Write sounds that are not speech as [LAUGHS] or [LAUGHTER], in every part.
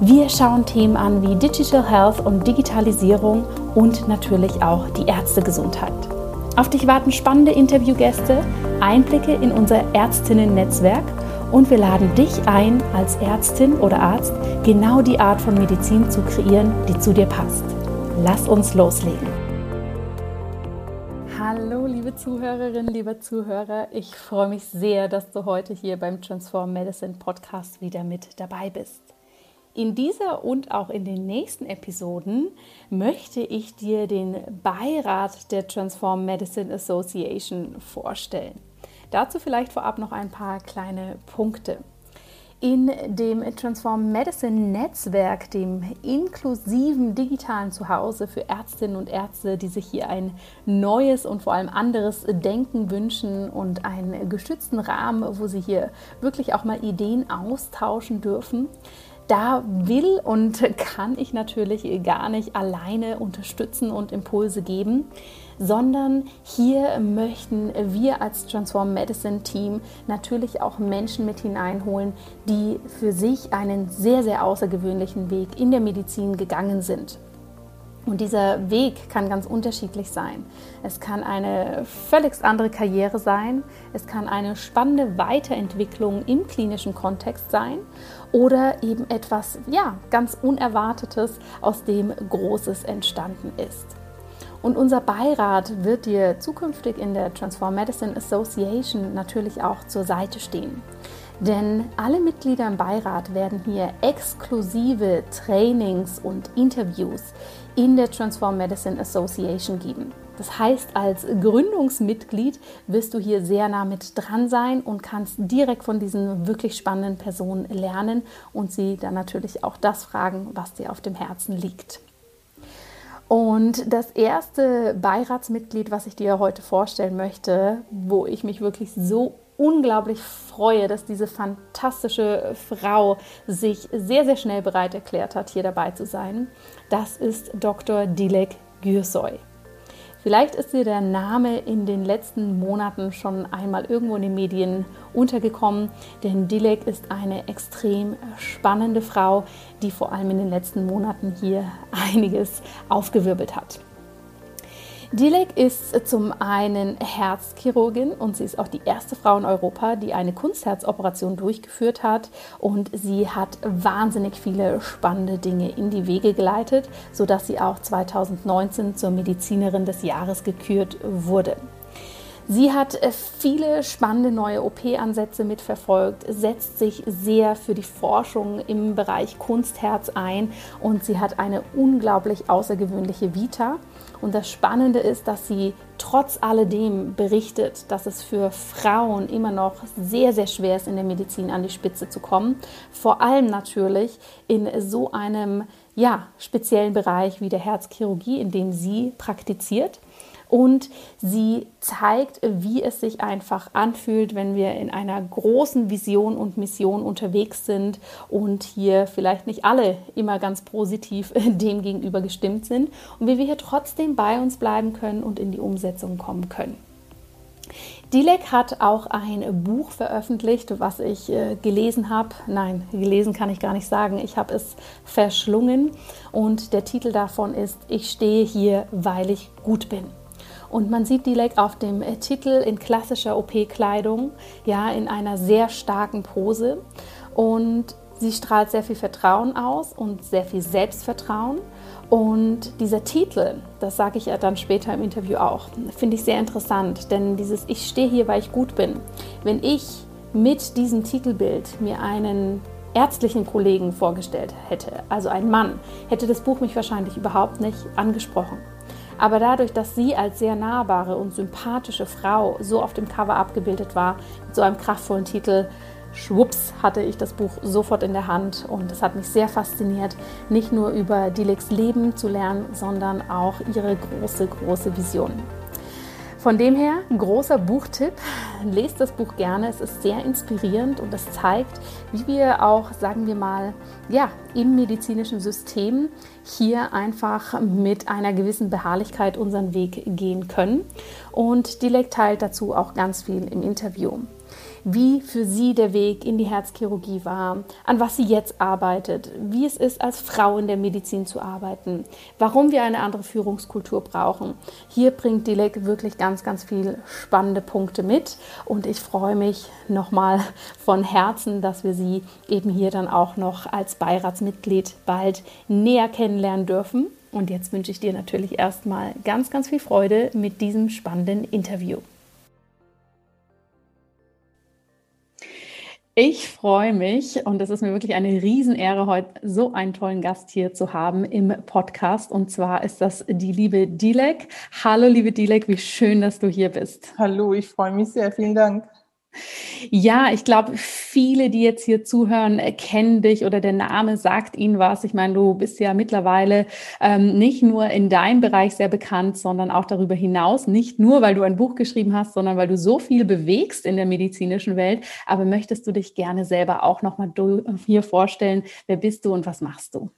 Wir schauen Themen an wie Digital Health und Digitalisierung und natürlich auch die Ärztegesundheit. Auf dich warten spannende Interviewgäste, Einblicke in unser Ärztinnen-Netzwerk und wir laden dich ein, als Ärztin oder Arzt genau die Art von Medizin zu kreieren, die zu dir passt. Lass uns loslegen. Hallo, liebe Zuhörerinnen, liebe Zuhörer. Ich freue mich sehr, dass du heute hier beim Transform Medicine Podcast wieder mit dabei bist. In dieser und auch in den nächsten Episoden möchte ich dir den Beirat der Transform Medicine Association vorstellen. Dazu vielleicht vorab noch ein paar kleine Punkte. In dem Transform Medicine Netzwerk, dem inklusiven digitalen Zuhause für Ärztinnen und Ärzte, die sich hier ein neues und vor allem anderes Denken wünschen und einen geschützten Rahmen, wo sie hier wirklich auch mal Ideen austauschen dürfen, da will und kann ich natürlich gar nicht alleine unterstützen und Impulse geben, sondern hier möchten wir als Transform Medicine Team natürlich auch Menschen mit hineinholen, die für sich einen sehr, sehr außergewöhnlichen Weg in der Medizin gegangen sind. Und dieser Weg kann ganz unterschiedlich sein. Es kann eine völlig andere Karriere sein, es kann eine spannende Weiterentwicklung im klinischen Kontext sein oder eben etwas ja, ganz Unerwartetes, aus dem Großes entstanden ist. Und unser Beirat wird dir zukünftig in der Transform Medicine Association natürlich auch zur Seite stehen. Denn alle Mitglieder im Beirat werden hier exklusive Trainings und Interviews in der Transform Medicine Association geben. Das heißt, als Gründungsmitglied wirst du hier sehr nah mit dran sein und kannst direkt von diesen wirklich spannenden Personen lernen und sie dann natürlich auch das fragen, was dir auf dem Herzen liegt. Und das erste Beiratsmitglied, was ich dir heute vorstellen möchte, wo ich mich wirklich so unglaublich freue, dass diese fantastische Frau sich sehr, sehr schnell bereit erklärt hat, hier dabei zu sein. Das ist Dr. Dilek Gürsoy. Vielleicht ist dir der Name in den letzten Monaten schon einmal irgendwo in den Medien untergekommen, denn Dilek ist eine extrem spannende Frau, die vor allem in den letzten Monaten hier einiges aufgewirbelt hat. Dilek ist zum einen Herzchirurgin und sie ist auch die erste Frau in Europa, die eine Kunstherzoperation durchgeführt hat und sie hat wahnsinnig viele spannende Dinge in die Wege geleitet, sodass sie auch 2019 zur Medizinerin des Jahres gekürt wurde. Sie hat äh, viele spannende neue OP-Ansätze mitverfolgt, setzt sich sehr für die Forschung im Bereich Kunstherz ein und sie hat eine unglaublich außergewöhnliche Vita. Und das Spannende ist, dass sie trotz alledem berichtet, dass es für Frauen immer noch sehr, sehr schwer ist, in der Medizin an die Spitze zu kommen. Vor allem natürlich in so einem ja, speziellen Bereich wie der Herzchirurgie, in dem sie praktiziert und sie zeigt, wie es sich einfach anfühlt, wenn wir in einer großen Vision und Mission unterwegs sind und hier vielleicht nicht alle immer ganz positiv [LAUGHS] dem gegenüber gestimmt sind und wie wir hier trotzdem bei uns bleiben können und in die Umsetzung kommen können. Dilek hat auch ein Buch veröffentlicht, was ich äh, gelesen habe. Nein, gelesen kann ich gar nicht sagen. Ich habe es verschlungen und der Titel davon ist Ich stehe hier, weil ich gut bin. Und man sieht Dilek auf dem äh, Titel in klassischer OP-Kleidung, ja, in einer sehr starken Pose. Und sie strahlt sehr viel Vertrauen aus und sehr viel Selbstvertrauen. Und dieser Titel, das sage ich ja dann später im Interview auch, finde ich sehr interessant, denn dieses Ich stehe hier, weil ich gut bin. Wenn ich mit diesem Titelbild mir einen ärztlichen Kollegen vorgestellt hätte, also einen Mann, hätte das Buch mich wahrscheinlich überhaupt nicht angesprochen. Aber dadurch, dass sie als sehr nahbare und sympathische Frau so auf dem Cover abgebildet war, mit so einem kraftvollen Titel, schwupps hatte ich das Buch sofort in der Hand und es hat mich sehr fasziniert, nicht nur über Dileks Leben zu lernen, sondern auch ihre große, große Vision. Von dem her, großer Buchtipp. Lest das Buch gerne. Es ist sehr inspirierend und es zeigt, wie wir auch, sagen wir mal, ja, im medizinischen System hier einfach mit einer gewissen Beharrlichkeit unseren Weg gehen können. Und Dilek teilt dazu auch ganz viel im Interview wie für sie der Weg in die Herzchirurgie war, an was sie jetzt arbeitet, wie es ist, als Frau in der Medizin zu arbeiten, warum wir eine andere Führungskultur brauchen. Hier bringt Dilek wirklich ganz, ganz viele spannende Punkte mit und ich freue mich nochmal von Herzen, dass wir sie eben hier dann auch noch als Beiratsmitglied bald näher kennenlernen dürfen. Und jetzt wünsche ich dir natürlich erstmal ganz, ganz viel Freude mit diesem spannenden Interview. Ich freue mich und es ist mir wirklich eine Riesenehre, heute so einen tollen Gast hier zu haben im Podcast. Und zwar ist das die liebe Dilek. Hallo, liebe Dilek, wie schön, dass du hier bist. Hallo, ich freue mich sehr. Vielen Dank. Ja, ich glaube, viele, die jetzt hier zuhören, kennen dich oder der Name sagt ihnen was. Ich meine, du bist ja mittlerweile ähm, nicht nur in deinem Bereich sehr bekannt, sondern auch darüber hinaus. Nicht nur, weil du ein Buch geschrieben hast, sondern weil du so viel bewegst in der medizinischen Welt. Aber möchtest du dich gerne selber auch nochmal hier vorstellen? Wer bist du und was machst du?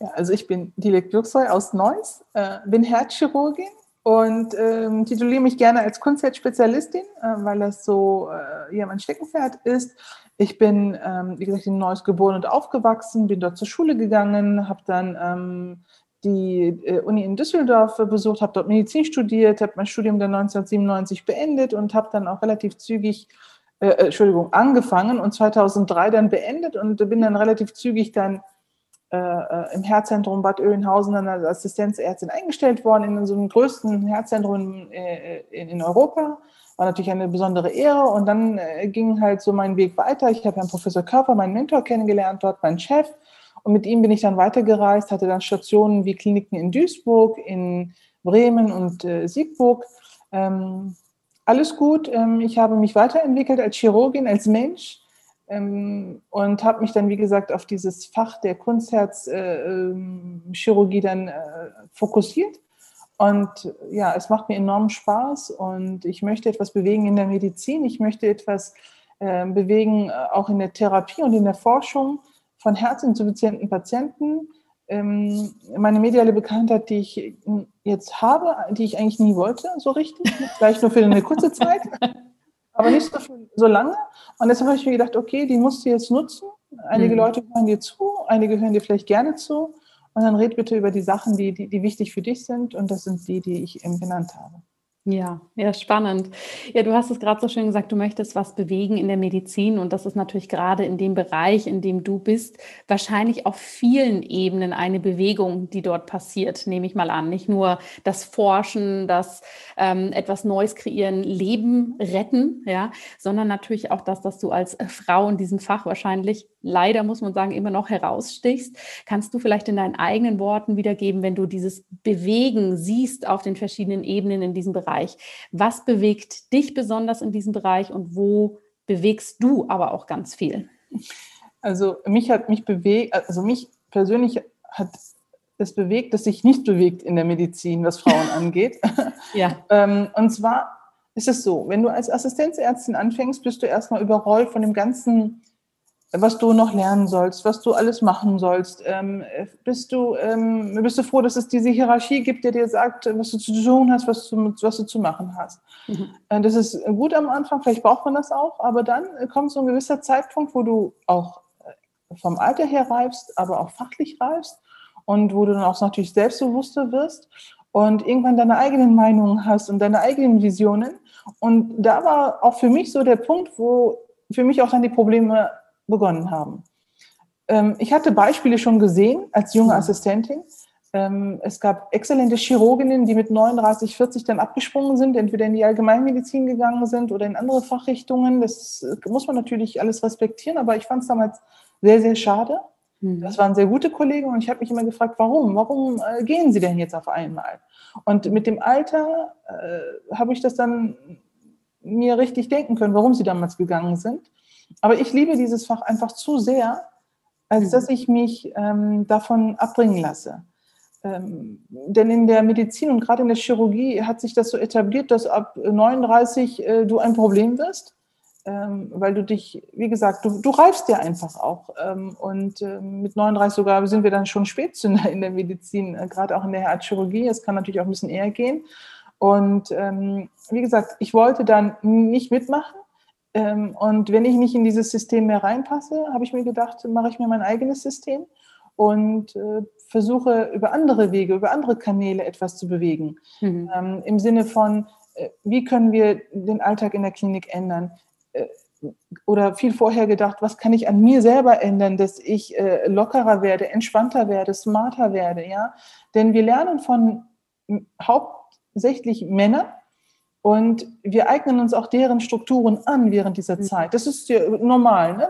Ja, also ich bin Dilek Gürsoy aus Neuss, äh, bin Herzchirurgin und ähm, tituliere mich gerne als Kunstherzspezialistin, äh, weil das so äh, ja, mein Steckenpferd ist. Ich bin, ähm, wie gesagt, in Neuss geboren und aufgewachsen, bin dort zur Schule gegangen, habe dann ähm, die äh, Uni in Düsseldorf besucht, habe dort Medizin studiert, habe mein Studium dann 1997 beendet und habe dann auch relativ zügig, äh, äh, Entschuldigung, angefangen und 2003 dann beendet und bin dann relativ zügig dann äh, äh, im Herzzentrum Bad Oeynhausen dann als Assistenzärztin eingestellt worden, in so einem größten Herzzentrum äh, in, in, Europa. War natürlich eine besondere Ehre. Und dann äh, ging halt so mein Weg weiter. Ich habe Herrn Professor Körper, meinen Mentor, kennengelernt, dort meinen Chef. Und mit ihm bin ich dann weitergereist, hatte dann Stationen wie Kliniken in Duisburg, in Bremen und äh, Siegburg. Ähm, alles gut. Ähm, ich habe mich weiterentwickelt als Chirurgin, als Mensch ähm, und habe mich dann, wie gesagt, auf dieses Fach der Kunstherzchirurgie äh, dann äh, fokussiert. Und ja, es macht mir enormen Spaß und ich möchte etwas bewegen in der Medizin. Ich möchte etwas äh, bewegen, auch in der Therapie und in der Forschung von herzinsuffizienten Patienten. Ähm, meine mediale Bekanntheit, die ich jetzt habe, die ich eigentlich nie wollte, so richtig, vielleicht nur für eine kurze Zeit. [LAUGHS] aber nicht so, so lange. Und deshalb habe ich mir gedacht, okay, die musst du jetzt nutzen. Einige mhm. Leute hören dir zu, einige hören dir vielleicht gerne zu. Und dann red bitte über die Sachen, die, die, die wichtig für dich sind. Und das sind die, die ich eben genannt habe. Ja, ja, spannend. Ja, du hast es gerade so schön gesagt, du möchtest was bewegen in der Medizin und das ist natürlich gerade in dem Bereich, in dem du bist, wahrscheinlich auf vielen Ebenen eine Bewegung, die dort passiert, nehme ich mal an. Nicht nur das Forschen, das ähm, etwas Neues kreieren, Leben retten, ja, sondern natürlich auch das, dass du als Frau in diesem Fach wahrscheinlich leider, muss man sagen, immer noch herausstichst. Kannst du vielleicht in deinen eigenen Worten wiedergeben, wenn du dieses Bewegen siehst auf den verschiedenen Ebenen in diesem Bereich? Was bewegt dich besonders in diesem Bereich und wo bewegst du aber auch ganz viel? Also mich hat mich bewegt, also mich persönlich hat es bewegt, dass sich nicht bewegt in der Medizin, was Frauen [LAUGHS] angeht. ja. Ähm, und zwar ist es so, wenn du als Assistenzärztin anfängst, bist du erstmal überrollt von dem ganzen was du noch lernen sollst, was du alles machen sollst. Ähm, bist, du, ähm, bist du froh, dass es diese Hierarchie gibt, die dir sagt, was du zu tun hast, was du, was du zu machen hast. Mhm. Äh, das ist gut am Anfang, vielleicht braucht man das auch, aber dann kommt so ein gewisser Zeitpunkt, wo du auch äh, vom Alter her reifst, aber auch fachlich reifst und wo du dann auch natürlich selbstbewusster wirst und irgendwann deine eigenen Meinungen hast und deine eigenen Visionen. Und da war auch für mich so der Punkt, wo für mich auch dann die Probleme begonnen haben. Ähm, ich hatte Beispiele schon gesehen als junge mhm. Assistentin. Ähm, es gab exzellente Chirurginnen, die mit 39, 40 dann abgesprungen sind, entweder in die Allgemeinmedizin gegangen sind oder in andere Fachrichtungen. Das äh, muss man natürlich alles respektieren, aber ich fand es damals sehr, sehr schade. Mhm. Das waren sehr gute Kollegen und ich habe mich immer gefragt, warum? Warum äh, gehen sie denn jetzt auf einmal? Und mit dem Alter äh, habe ich das dann mir richtig denken können, warum sie damals gegangen sind. Aber ich liebe dieses Fach einfach zu sehr, als mhm. dass ich mich ähm, davon abbringen lasse. Ähm, denn in der Medizin und gerade in der Chirurgie hat sich das so etabliert, dass ab 39 äh, du ein Problem wirst, ähm, weil du dich, wie gesagt, du, du reifst ja einfach auch. Ähm, und äh, mit 39 sogar sind wir dann schon Spätzünder in der Medizin, äh, gerade auch in der Herzchirurgie. Es kann natürlich auch ein bisschen eher gehen. Und ähm, wie gesagt, ich wollte dann nicht mitmachen. Ähm, und wenn ich nicht in dieses System mehr reinpasse, habe ich mir gedacht, mache ich mir mein eigenes System und äh, versuche über andere Wege, über andere Kanäle etwas zu bewegen. Mhm. Ähm, Im Sinne von, äh, wie können wir den Alltag in der Klinik ändern? Äh, oder viel vorher gedacht, was kann ich an mir selber ändern, dass ich äh, lockerer werde, entspannter werde, smarter werde, ja? Denn wir lernen von hauptsächlich Männern, und wir eignen uns auch deren Strukturen an während dieser mhm. Zeit. Das ist ja normal. Ne?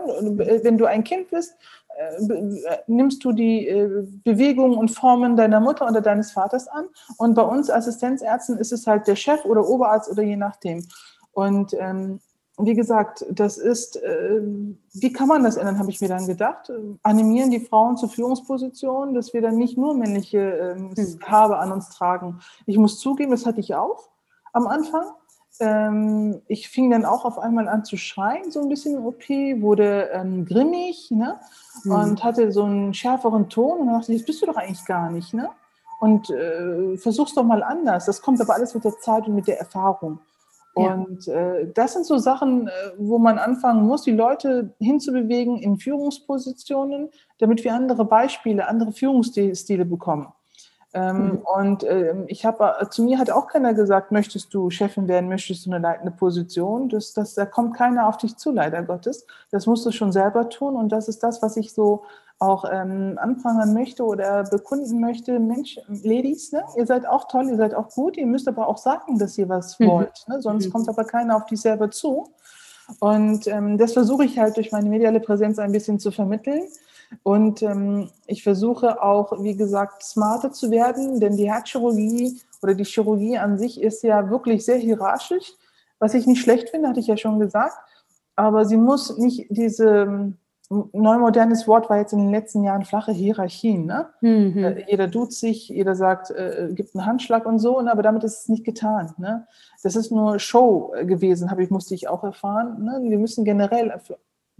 Wenn du ein Kind bist, äh, nimmst du die äh, Bewegungen und Formen deiner Mutter oder deines Vaters an. Und bei uns Assistenzärzten ist es halt der Chef oder Oberarzt oder je nachdem. Und ähm, wie gesagt, das ist, äh, wie kann man das ändern, habe ich mir dann gedacht. Animieren die Frauen zur Führungsposition, dass wir dann nicht nur männliche ähm, hm. Habe an uns tragen. Ich muss zugeben, das hatte ich auch am Anfang. Ähm, ich fing dann auch auf einmal an zu schreien, so ein bisschen im OP, wurde ähm, grimmig ne? Mhm. und hatte so einen schärferen Ton. Und dachte ich, das bist du doch eigentlich gar nicht. Ne? Und äh, versuch's doch mal anders. Das kommt aber alles mit der Zeit und mit der Erfahrung. Und äh, das sind so Sachen, äh, wo man anfangen muss, die Leute hinzubewegen in Führungspositionen, damit wir andere Beispiele, andere Führungsstile bekommen. Ähm, mhm. Und ähm, ich habe, äh, zu mir hat auch keiner gesagt, möchtest du Chefin werden, möchtest du eine leitende Position? Das, das, da kommt keiner auf dich zu, leider Gottes. Das musst du schon selber tun. Und das ist das, was ich so auch ähm, anprangern möchte oder bekunden möchte. Mensch, Ladies, ne? ihr seid auch toll, ihr seid auch gut, ihr müsst aber auch sagen, dass ihr was mhm. wollt. Ne? Sonst mhm. kommt aber keiner auf dich selber zu. Und ähm, das versuche ich halt durch meine mediale Präsenz ein bisschen zu vermitteln. Und ähm, ich versuche auch, wie gesagt, smarter zu werden, denn die Herzchirurgie oder die Chirurgie an sich ist ja wirklich sehr hierarchisch, was ich nicht schlecht finde, hatte ich ja schon gesagt. Aber sie muss nicht diese ähm, neumodernes Wort war jetzt in den letzten Jahren flache Hierarchien. Ne? Mhm. Äh, jeder duzt sich, jeder sagt, äh, gibt einen Handschlag und so, ne? aber damit ist es nicht getan. Ne? Das ist nur Show gewesen, habe ich musste ich auch erfahren. Ne? Wir müssen generell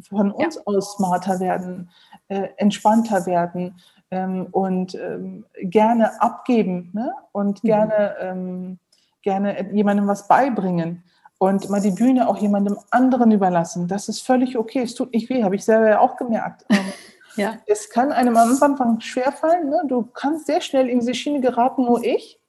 von uns ja. aus smarter werden, äh, entspannter werden ähm, und ähm, gerne abgeben ne? und mhm. gerne, ähm, gerne jemandem was beibringen und mal die Bühne auch jemandem anderen überlassen. Das ist völlig okay. Es tut nicht weh, habe ich selber ja auch gemerkt. Ähm, [LAUGHS] ja. Es kann einem am Anfang schwerfallen. Ne? Du kannst sehr schnell in diese Schiene geraten, nur ich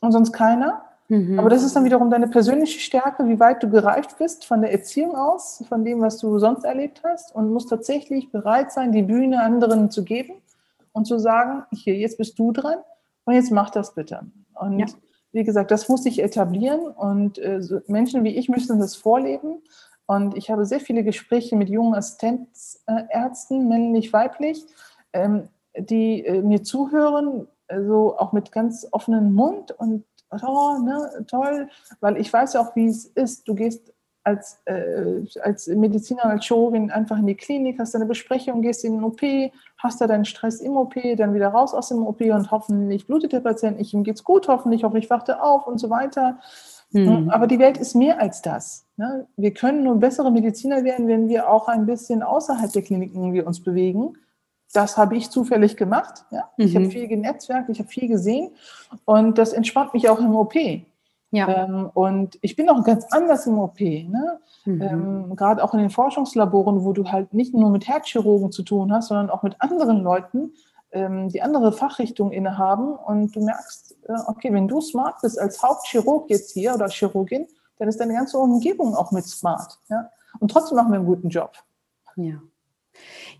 und sonst keiner. Mhm. Aber das ist dann wiederum deine persönliche Stärke, wie weit du gereift bist von der Erziehung aus, von dem, was du sonst erlebt hast und musst tatsächlich bereit sein, die Bühne anderen zu geben und zu sagen, hier, jetzt bist du dran und jetzt mach das bitte. Und ja. wie gesagt, das muss sich etablieren und äh, so Menschen wie ich müssen das vorleben. Und ich habe sehr viele Gespräche mit jungen Assistenzärzten, männlich, weiblich, ähm, die äh, mir zuhören, so auch mit ganz offenem Mund und oh, ne, toll, weil ich weiß ja auch, wie es ist. Du gehst als, äh, als Mediziner, als Chirurgin einfach in die Klinik, hast deine Besprechung, gehst in den OP, hast da deinen Stress im OP, dann wieder raus aus dem OP und hoffentlich blutet der Patient nicht, ihm geht's gut, hoffentlich, hoffentlich wacht er auf und so weiter. Mhm. Aber die Welt ist mehr als das. Ne? Wir können nur bessere Mediziner werden, wenn wir auch ein bisschen außerhalb der Kliniken wir uns bewegen das habe ich zufällig gemacht. Ja? Mhm. Ich habe viel genetzwerkt, ich habe viel gesehen und das entspannt mich auch im OP. Ja. Ähm, und ich bin auch ganz anders im OP. Ne? Mhm. Ähm, Gerade auch in den Forschungslaboren, wo du halt nicht nur mit Herzchirurgen zu tun hast, sondern auch mit anderen Leuten, ähm, die andere Fachrichtungen innehaben. Und du merkst, äh, okay, wenn du smart bist als Hauptchirurg jetzt hier oder Chirurgin, dann ist deine ganze Umgebung auch mit smart. Ja? Und trotzdem machen wir einen guten Job. Ja.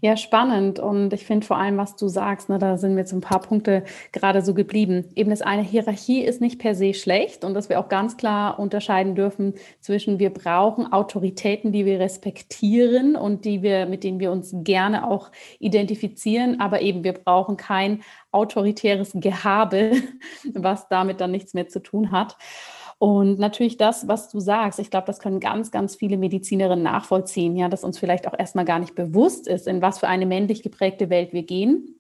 Ja, spannend. Und ich finde vor allem, was du sagst, ne, da sind mir jetzt ein paar Punkte gerade so geblieben. Eben das eine, Hierarchie ist nicht per se schlecht und dass wir auch ganz klar unterscheiden dürfen zwischen wir brauchen Autoritäten, die wir respektieren und die wir, mit denen wir uns gerne auch identifizieren, aber eben wir brauchen kein autoritäres Gehabe, [LAUGHS] was damit dann nichts mehr zu tun hat. Und natürlich das, was du sagst, ich glaube, das können ganz, ganz viele Medizinerinnen nachvollziehen, ja, dass uns vielleicht auch erstmal gar nicht bewusst ist, in was für eine männlich geprägte Welt wir gehen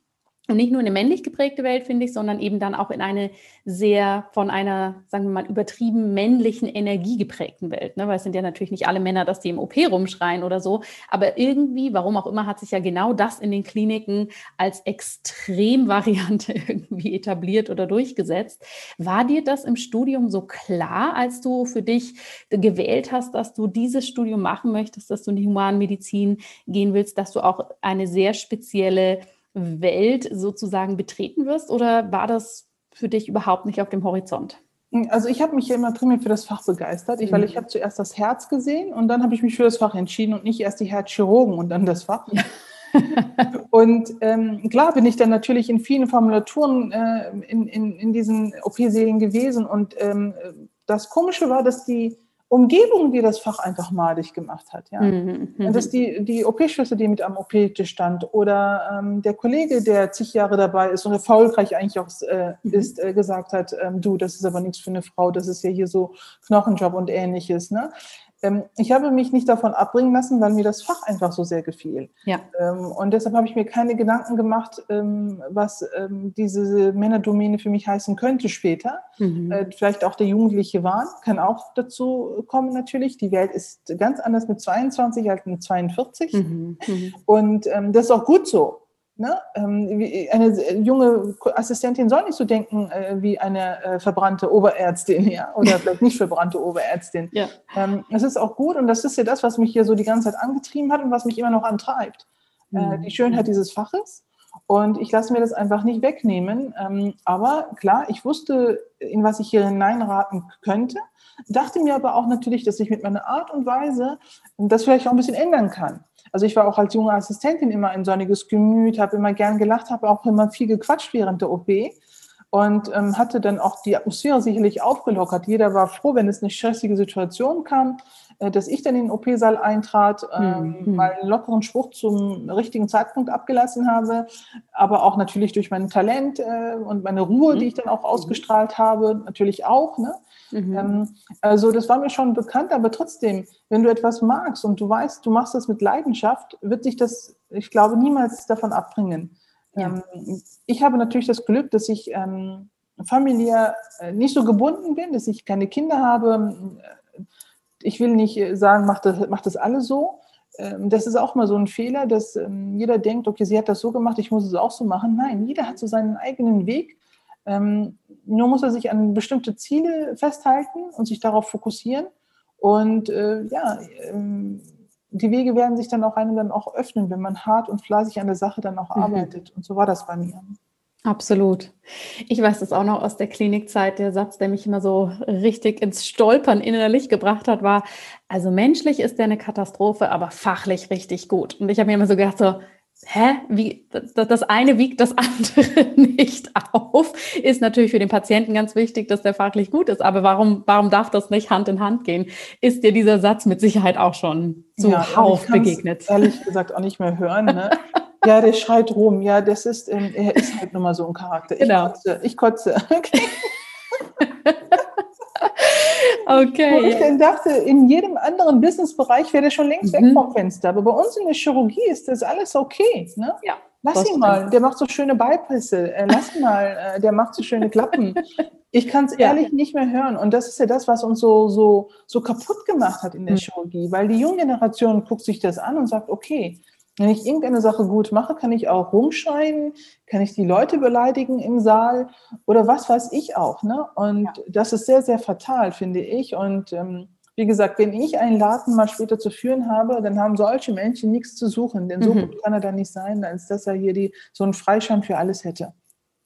und nicht nur eine männlich geprägte Welt, finde ich, sondern eben dann auch in eine sehr von einer, sagen wir mal, übertrieben männlichen Energie geprägten Welt. Ne? Weil es sind ja natürlich nicht alle Männer, dass die im OP rumschreien oder so. Aber irgendwie, warum auch immer, hat sich ja genau das in den Kliniken als Extremvariante [LAUGHS] irgendwie etabliert oder durchgesetzt. War dir das im Studium so klar, als du für dich gewählt hast, dass du dieses Studium machen möchtest, dass du in die Humanmedizin gehen willst, dass du auch eine sehr spezielle Welt sozusagen betreten wirst oder war das für dich überhaupt nicht auf dem Horizont? Also ich habe mich ja immer primär für das Fach begeistert, ich, weil mhm. ich habe zuerst das Herz gesehen und dann habe ich mich für das Fach entschieden und nicht erst die Herzchirurgen und dann das Fach. [LAUGHS] und ähm, klar bin ich dann natürlich in vielen Formulaturen äh, in, in, in diesen OP-Sälen gewesen und ähm, das Komische war, dass die Umgebung, die das Fach einfach madig gemacht hat. Ja. Mhm, und dass die, die OP-Schwester, die mit am OP-Tisch stand, oder ähm, der Kollege, der zig Jahre dabei ist und erfolgreich eigentlich auch äh, mhm. ist, äh, gesagt hat, ähm, du, das ist aber nichts für eine Frau, das ist ja hier so Knochenjob und ähnliches. Ne? Ähm, ich habe mich nicht davon abbringen lassen, weil mir das Fach einfach so sehr gefiel. Ja. Ähm, und deshalb habe ich mir keine Gedanken gemacht, ähm, was diese Männerdomäne für mich heißen könnte später. Mhm. Äh, vielleicht auch der jugendliche Wahn kann auch dazu kommen natürlich. Die Welt ist ganz anders mit 22 als mit 42. Mhm. Mhm. Und das ist auch gut so. Ne? Ähm, eine junge Assistentin soll nicht so denken äh, wie eine äh, verbrannte Oberärztin, [LAUGHS] ja, oder vielleicht nicht verbrannte Oberärztin. Ja. Ähm, das ist auch gut und das ist ja das, was mich hier so die ganze Zeit angetrieben hat und was mich immer noch antreibt. Äh, mhm. Die Schönheit dieses Faches. Und ich lasse mir das einfach nicht wegnehmen. Ähm, aber klar, ich wusste, in was ich hier hineinraten könnte, dachte mir aber auch natürlich, dass ich mit meiner Art und Weise das vielleicht auch ein bisschen ändern kann. Also ich war auch als junge Assistentin immer ein sonniges Gemüt, habe immer gern gelacht, habe auch immer viel gequatscht während der OP und ähm, hatte dann auch die Atmosphäre sicherlich aufgelockert. Jeder war froh, wenn es eine stressige Situation kam, äh, dass ich dann in den OP-Saal eintrat, ähm, mhm. mal einen lockeren Spruch zum richtigen Zeitpunkt abgelassen habe, aber auch natürlich durch mein Talent äh, und meine Ruhe, mhm. die ich dann auch ausgestrahlt habe, natürlich auch. Ne? Mhm. Ähm, also das war mir schon bekannt, aber trotzdem, wenn du etwas magst und du weißt, du machst das mit Leidenschaft, wird sich das, ich glaube, niemals davon abbringen. Ja. Ähm, ich habe natürlich das Glück, dass ich ähm, familiär äh, nicht so gebunden bin, dass ich keine Kinder habe. Ich will nicht sagen, macht das, macht das alle so. Ähm, das ist auch mal so ein Fehler, dass jeder denkt, okay, sie hat das so gemacht, ich muss es auch so machen. Nein, jeder hat so seinen eigenen Weg ähm, nur muss er sich an bestimmte Ziele festhalten und sich darauf fokussieren. Und äh, ja, ähm, die Wege werden sich dann auch einem dann auch öffnen, wenn man hart und fleißig an der Sache dann auch mhm. arbeitet. Und so war das bei mir. Absolut. Ich weiß das auch noch aus der Klinikzeit. Der Satz, der mich immer so richtig ins Stolpern innerlich gebracht hat, war, also menschlich ist der eine Katastrophe, aber fachlich richtig gut. Und ich habe mir immer so gedacht, so, hä, wie, das eine wiegt das andere [LAUGHS] nicht auf, ist natürlich für den Patienten ganz wichtig, dass der fachlich gut ist. Aber warum, warum darf das nicht Hand in Hand gehen? Ist dir dieser Satz mit Sicherheit auch schon zuhauf ja, begegnet? Ehrlich gesagt auch nicht mehr hören. Ne? ja, der schreit rum. Ja, das ist, ähm, er ist halt nun mal so ein Charakter. Ich genau. kotze, ich kotze. Okay. [LAUGHS] [LAUGHS] Okay. Wo ich dann dachte, in jedem anderen Businessbereich wäre der schon längst mhm. weg vom Fenster. Aber bei uns in der Chirurgie ist das alles okay. Ne? Ja. Lass ihn mal, der macht so schöne Beipässe. Äh, lass ihn mal, äh, der macht so schöne Klappen. [LAUGHS] Ich kann es ja. ehrlich nicht mehr hören. Und das ist ja das, was uns so, so, so kaputt gemacht hat in der mhm. Chirurgie. Weil die junge Generation guckt sich das an und sagt, okay, wenn ich irgendeine Sache gut mache, kann ich auch rumschreien, kann ich die Leute beleidigen im Saal oder was weiß ich auch. Ne? Und ja. das ist sehr, sehr fatal, finde ich. Und ähm, wie gesagt, wenn ich einen Laden mal später zu führen habe, dann haben solche Menschen nichts zu suchen, denn so mhm. gut kann er da nicht sein, als dass er hier die, so einen Freischein für alles hätte.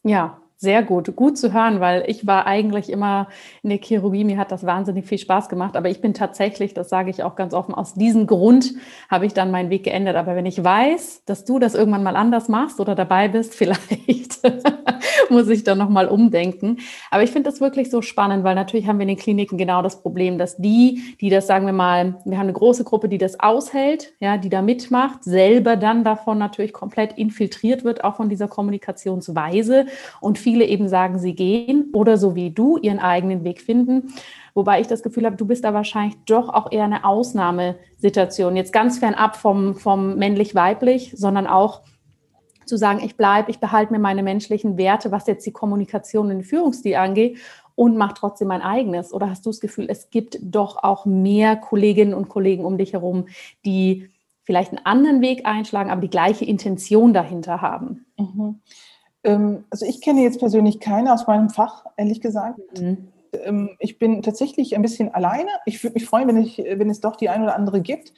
Ja, sehr gut, gut zu hören, weil ich war eigentlich immer in der Chirurgie, mir hat das wahnsinnig viel Spaß gemacht, aber ich bin tatsächlich, das sage ich auch ganz offen, aus diesem Grund habe ich dann meinen Weg geändert. Aber wenn ich weiß, dass du das irgendwann mal anders machst oder dabei bist, [LAUGHS] vielleicht, [LAUGHS] muss ich dann nochmal umdenken. Aber ich finde das wirklich so spannend, weil natürlich haben wir in den Kliniken genau das Problem, dass die, die das, sagen wir mal, wir haben eine große Gruppe, die das aushält, ja, die da mitmacht, selber dann davon natürlich komplett infiltriert wird, auch von dieser Kommunikationsweise. Und viele eben sagen, sie gehen oder so wie du ihren eigenen Weg finden. Wobei ich das Gefühl habe, du bist da wahrscheinlich doch auch eher eine Ausnahmesituation. Jetzt ganz fernab vom, vom männlich-weiblich, sondern auch zu sagen, ich bleibe, ich behalte mir meine menschlichen Werte, was jetzt die Kommunikation und den Führungsstil angeht und mache trotzdem mein eigenes? Oder hast du das Gefühl, es gibt doch auch mehr Kolleginnen und Kollegen um dich herum, die vielleicht einen anderen Weg einschlagen, aber die gleiche Intention dahinter haben? Mhm. Ähm, also ich kenne jetzt persönlich keine aus meinem Fach, ehrlich gesagt. Mhm. Ähm, ich bin tatsächlich ein bisschen alleine. Ich würde mich freuen, wenn, ich, wenn es doch die eine oder andere gibt.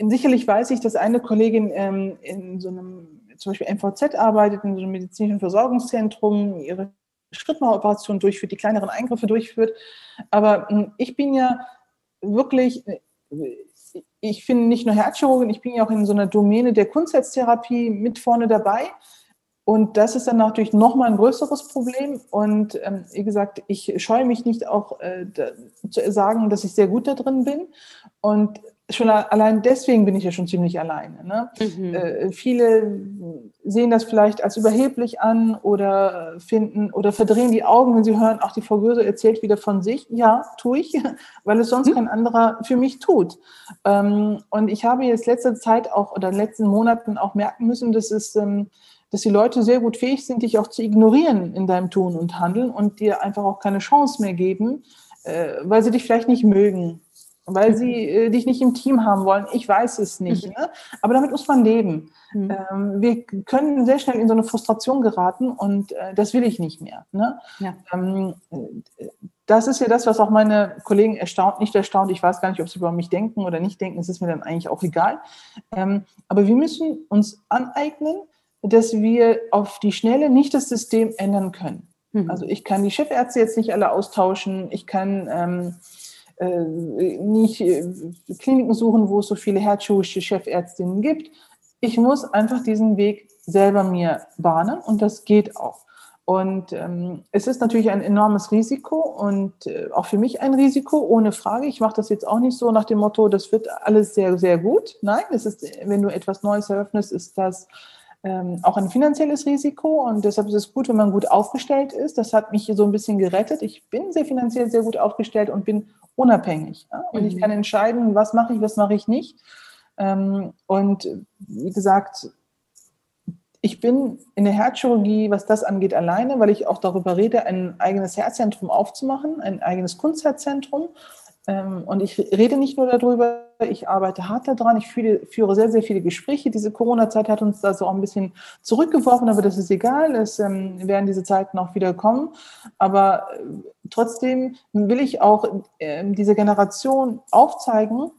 Sicherlich weiß ich, dass eine Kollegin ähm, in so einem zum Beispiel MVZ arbeitet, in so einem medizinischen Versorgungszentrum, ihre Schrittmacheroperation durchführt, die kleineren Eingriffe durchführt. Aber hm, ich bin ja wirklich, ich finde nicht nur Herzchirurgin, ich bin ja auch in so einer Domäne der Kunstherztherapie mit vorne dabei. Und das ist dann natürlich nochmal ein größeres Problem. Und ähm, wie gesagt, ich scheue mich nicht auch äh, da, zu sagen, dass ich sehr gut da drin bin. Und schon allein deswegen bin ich ja schon ziemlich alleine. Ne? Mhm. Äh, viele sehen das vielleicht als überheblich an oder finden oder verdrehen die Augen, wenn sie hören, ach, die Frau Göse erzählt wieder von sich. Ja, tue ich, [LAUGHS] weil es sonst mhm. kein anderer für mich tut. Ähm, und ich habe jetzt letzte Zeit auch oder in den letzten Monaten auch merken müssen, dass es ähm, dass die Leute sehr gut fähig sind, dich auch zu ignorieren in deinem Tun und Handeln und dir einfach auch keine Chance mehr geben, äh, weil sie dich vielleicht nicht mögen weil sie äh, dich nicht im Team haben wollen. Ich weiß es nicht. Mhm. Ne? Aber damit muss man leben. Mhm. Ähm, wir können sehr schnell in so eine Frustration geraten und äh, das will ich nicht mehr. Ne? Ja. Ähm, das ist ja das, was auch meine Kollegen erstaunt, nicht erstaunt. Ich weiß gar nicht, ob sie über mich denken oder nicht denken. Es ist mir dann eigentlich auch egal. Ähm, aber wir müssen uns aneignen, dass wir auf die Schnelle nicht das System ändern können. Mhm. Also ich kann die Chefärzte jetzt nicht alle austauschen. Ich kann ähm, äh, nicht äh, Kliniken suchen, wo es so viele herzchirurgische Chefärztinnen gibt. Ich muss einfach diesen Weg selber mir bahnen und das geht auch. Und ähm, es ist natürlich ein enormes Risiko und äh, auch für mich ein Risiko, ohne Frage. Ich mache das jetzt auch nicht so nach dem Motto, das wird alles sehr, sehr gut. Nein, es ist, wenn du etwas Neues eröffnest, ist das ähm, auch ein finanzielles Risiko und deshalb ist es gut, wenn man gut aufgestellt ist. Das hat mich so ein bisschen gerettet. Ich bin sehr finanziell sehr gut aufgestellt und bin unabhängig. Ja? Und mhm. ich kann entscheiden, was mache ich, was mache ich nicht. Ähm, und wie gesagt, ich bin in der Herzchirurgie, was das angeht, alleine, weil ich auch darüber rede, ein eigenes Herzzentrum aufzumachen, ein eigenes Kunstherzentrum. Ähm, und ich rede nicht nur darüber, ich arbeite hart daran, ich führe, führe sehr, sehr viele Gespräche. Diese Corona-Zeit hat uns da so auch ein bisschen zurückgeworfen, aber das ist egal, es ähm, werden diese Zeiten auch wieder kommen. Aber äh, trotzdem will ich auch äh, diese Generation aufzeigen,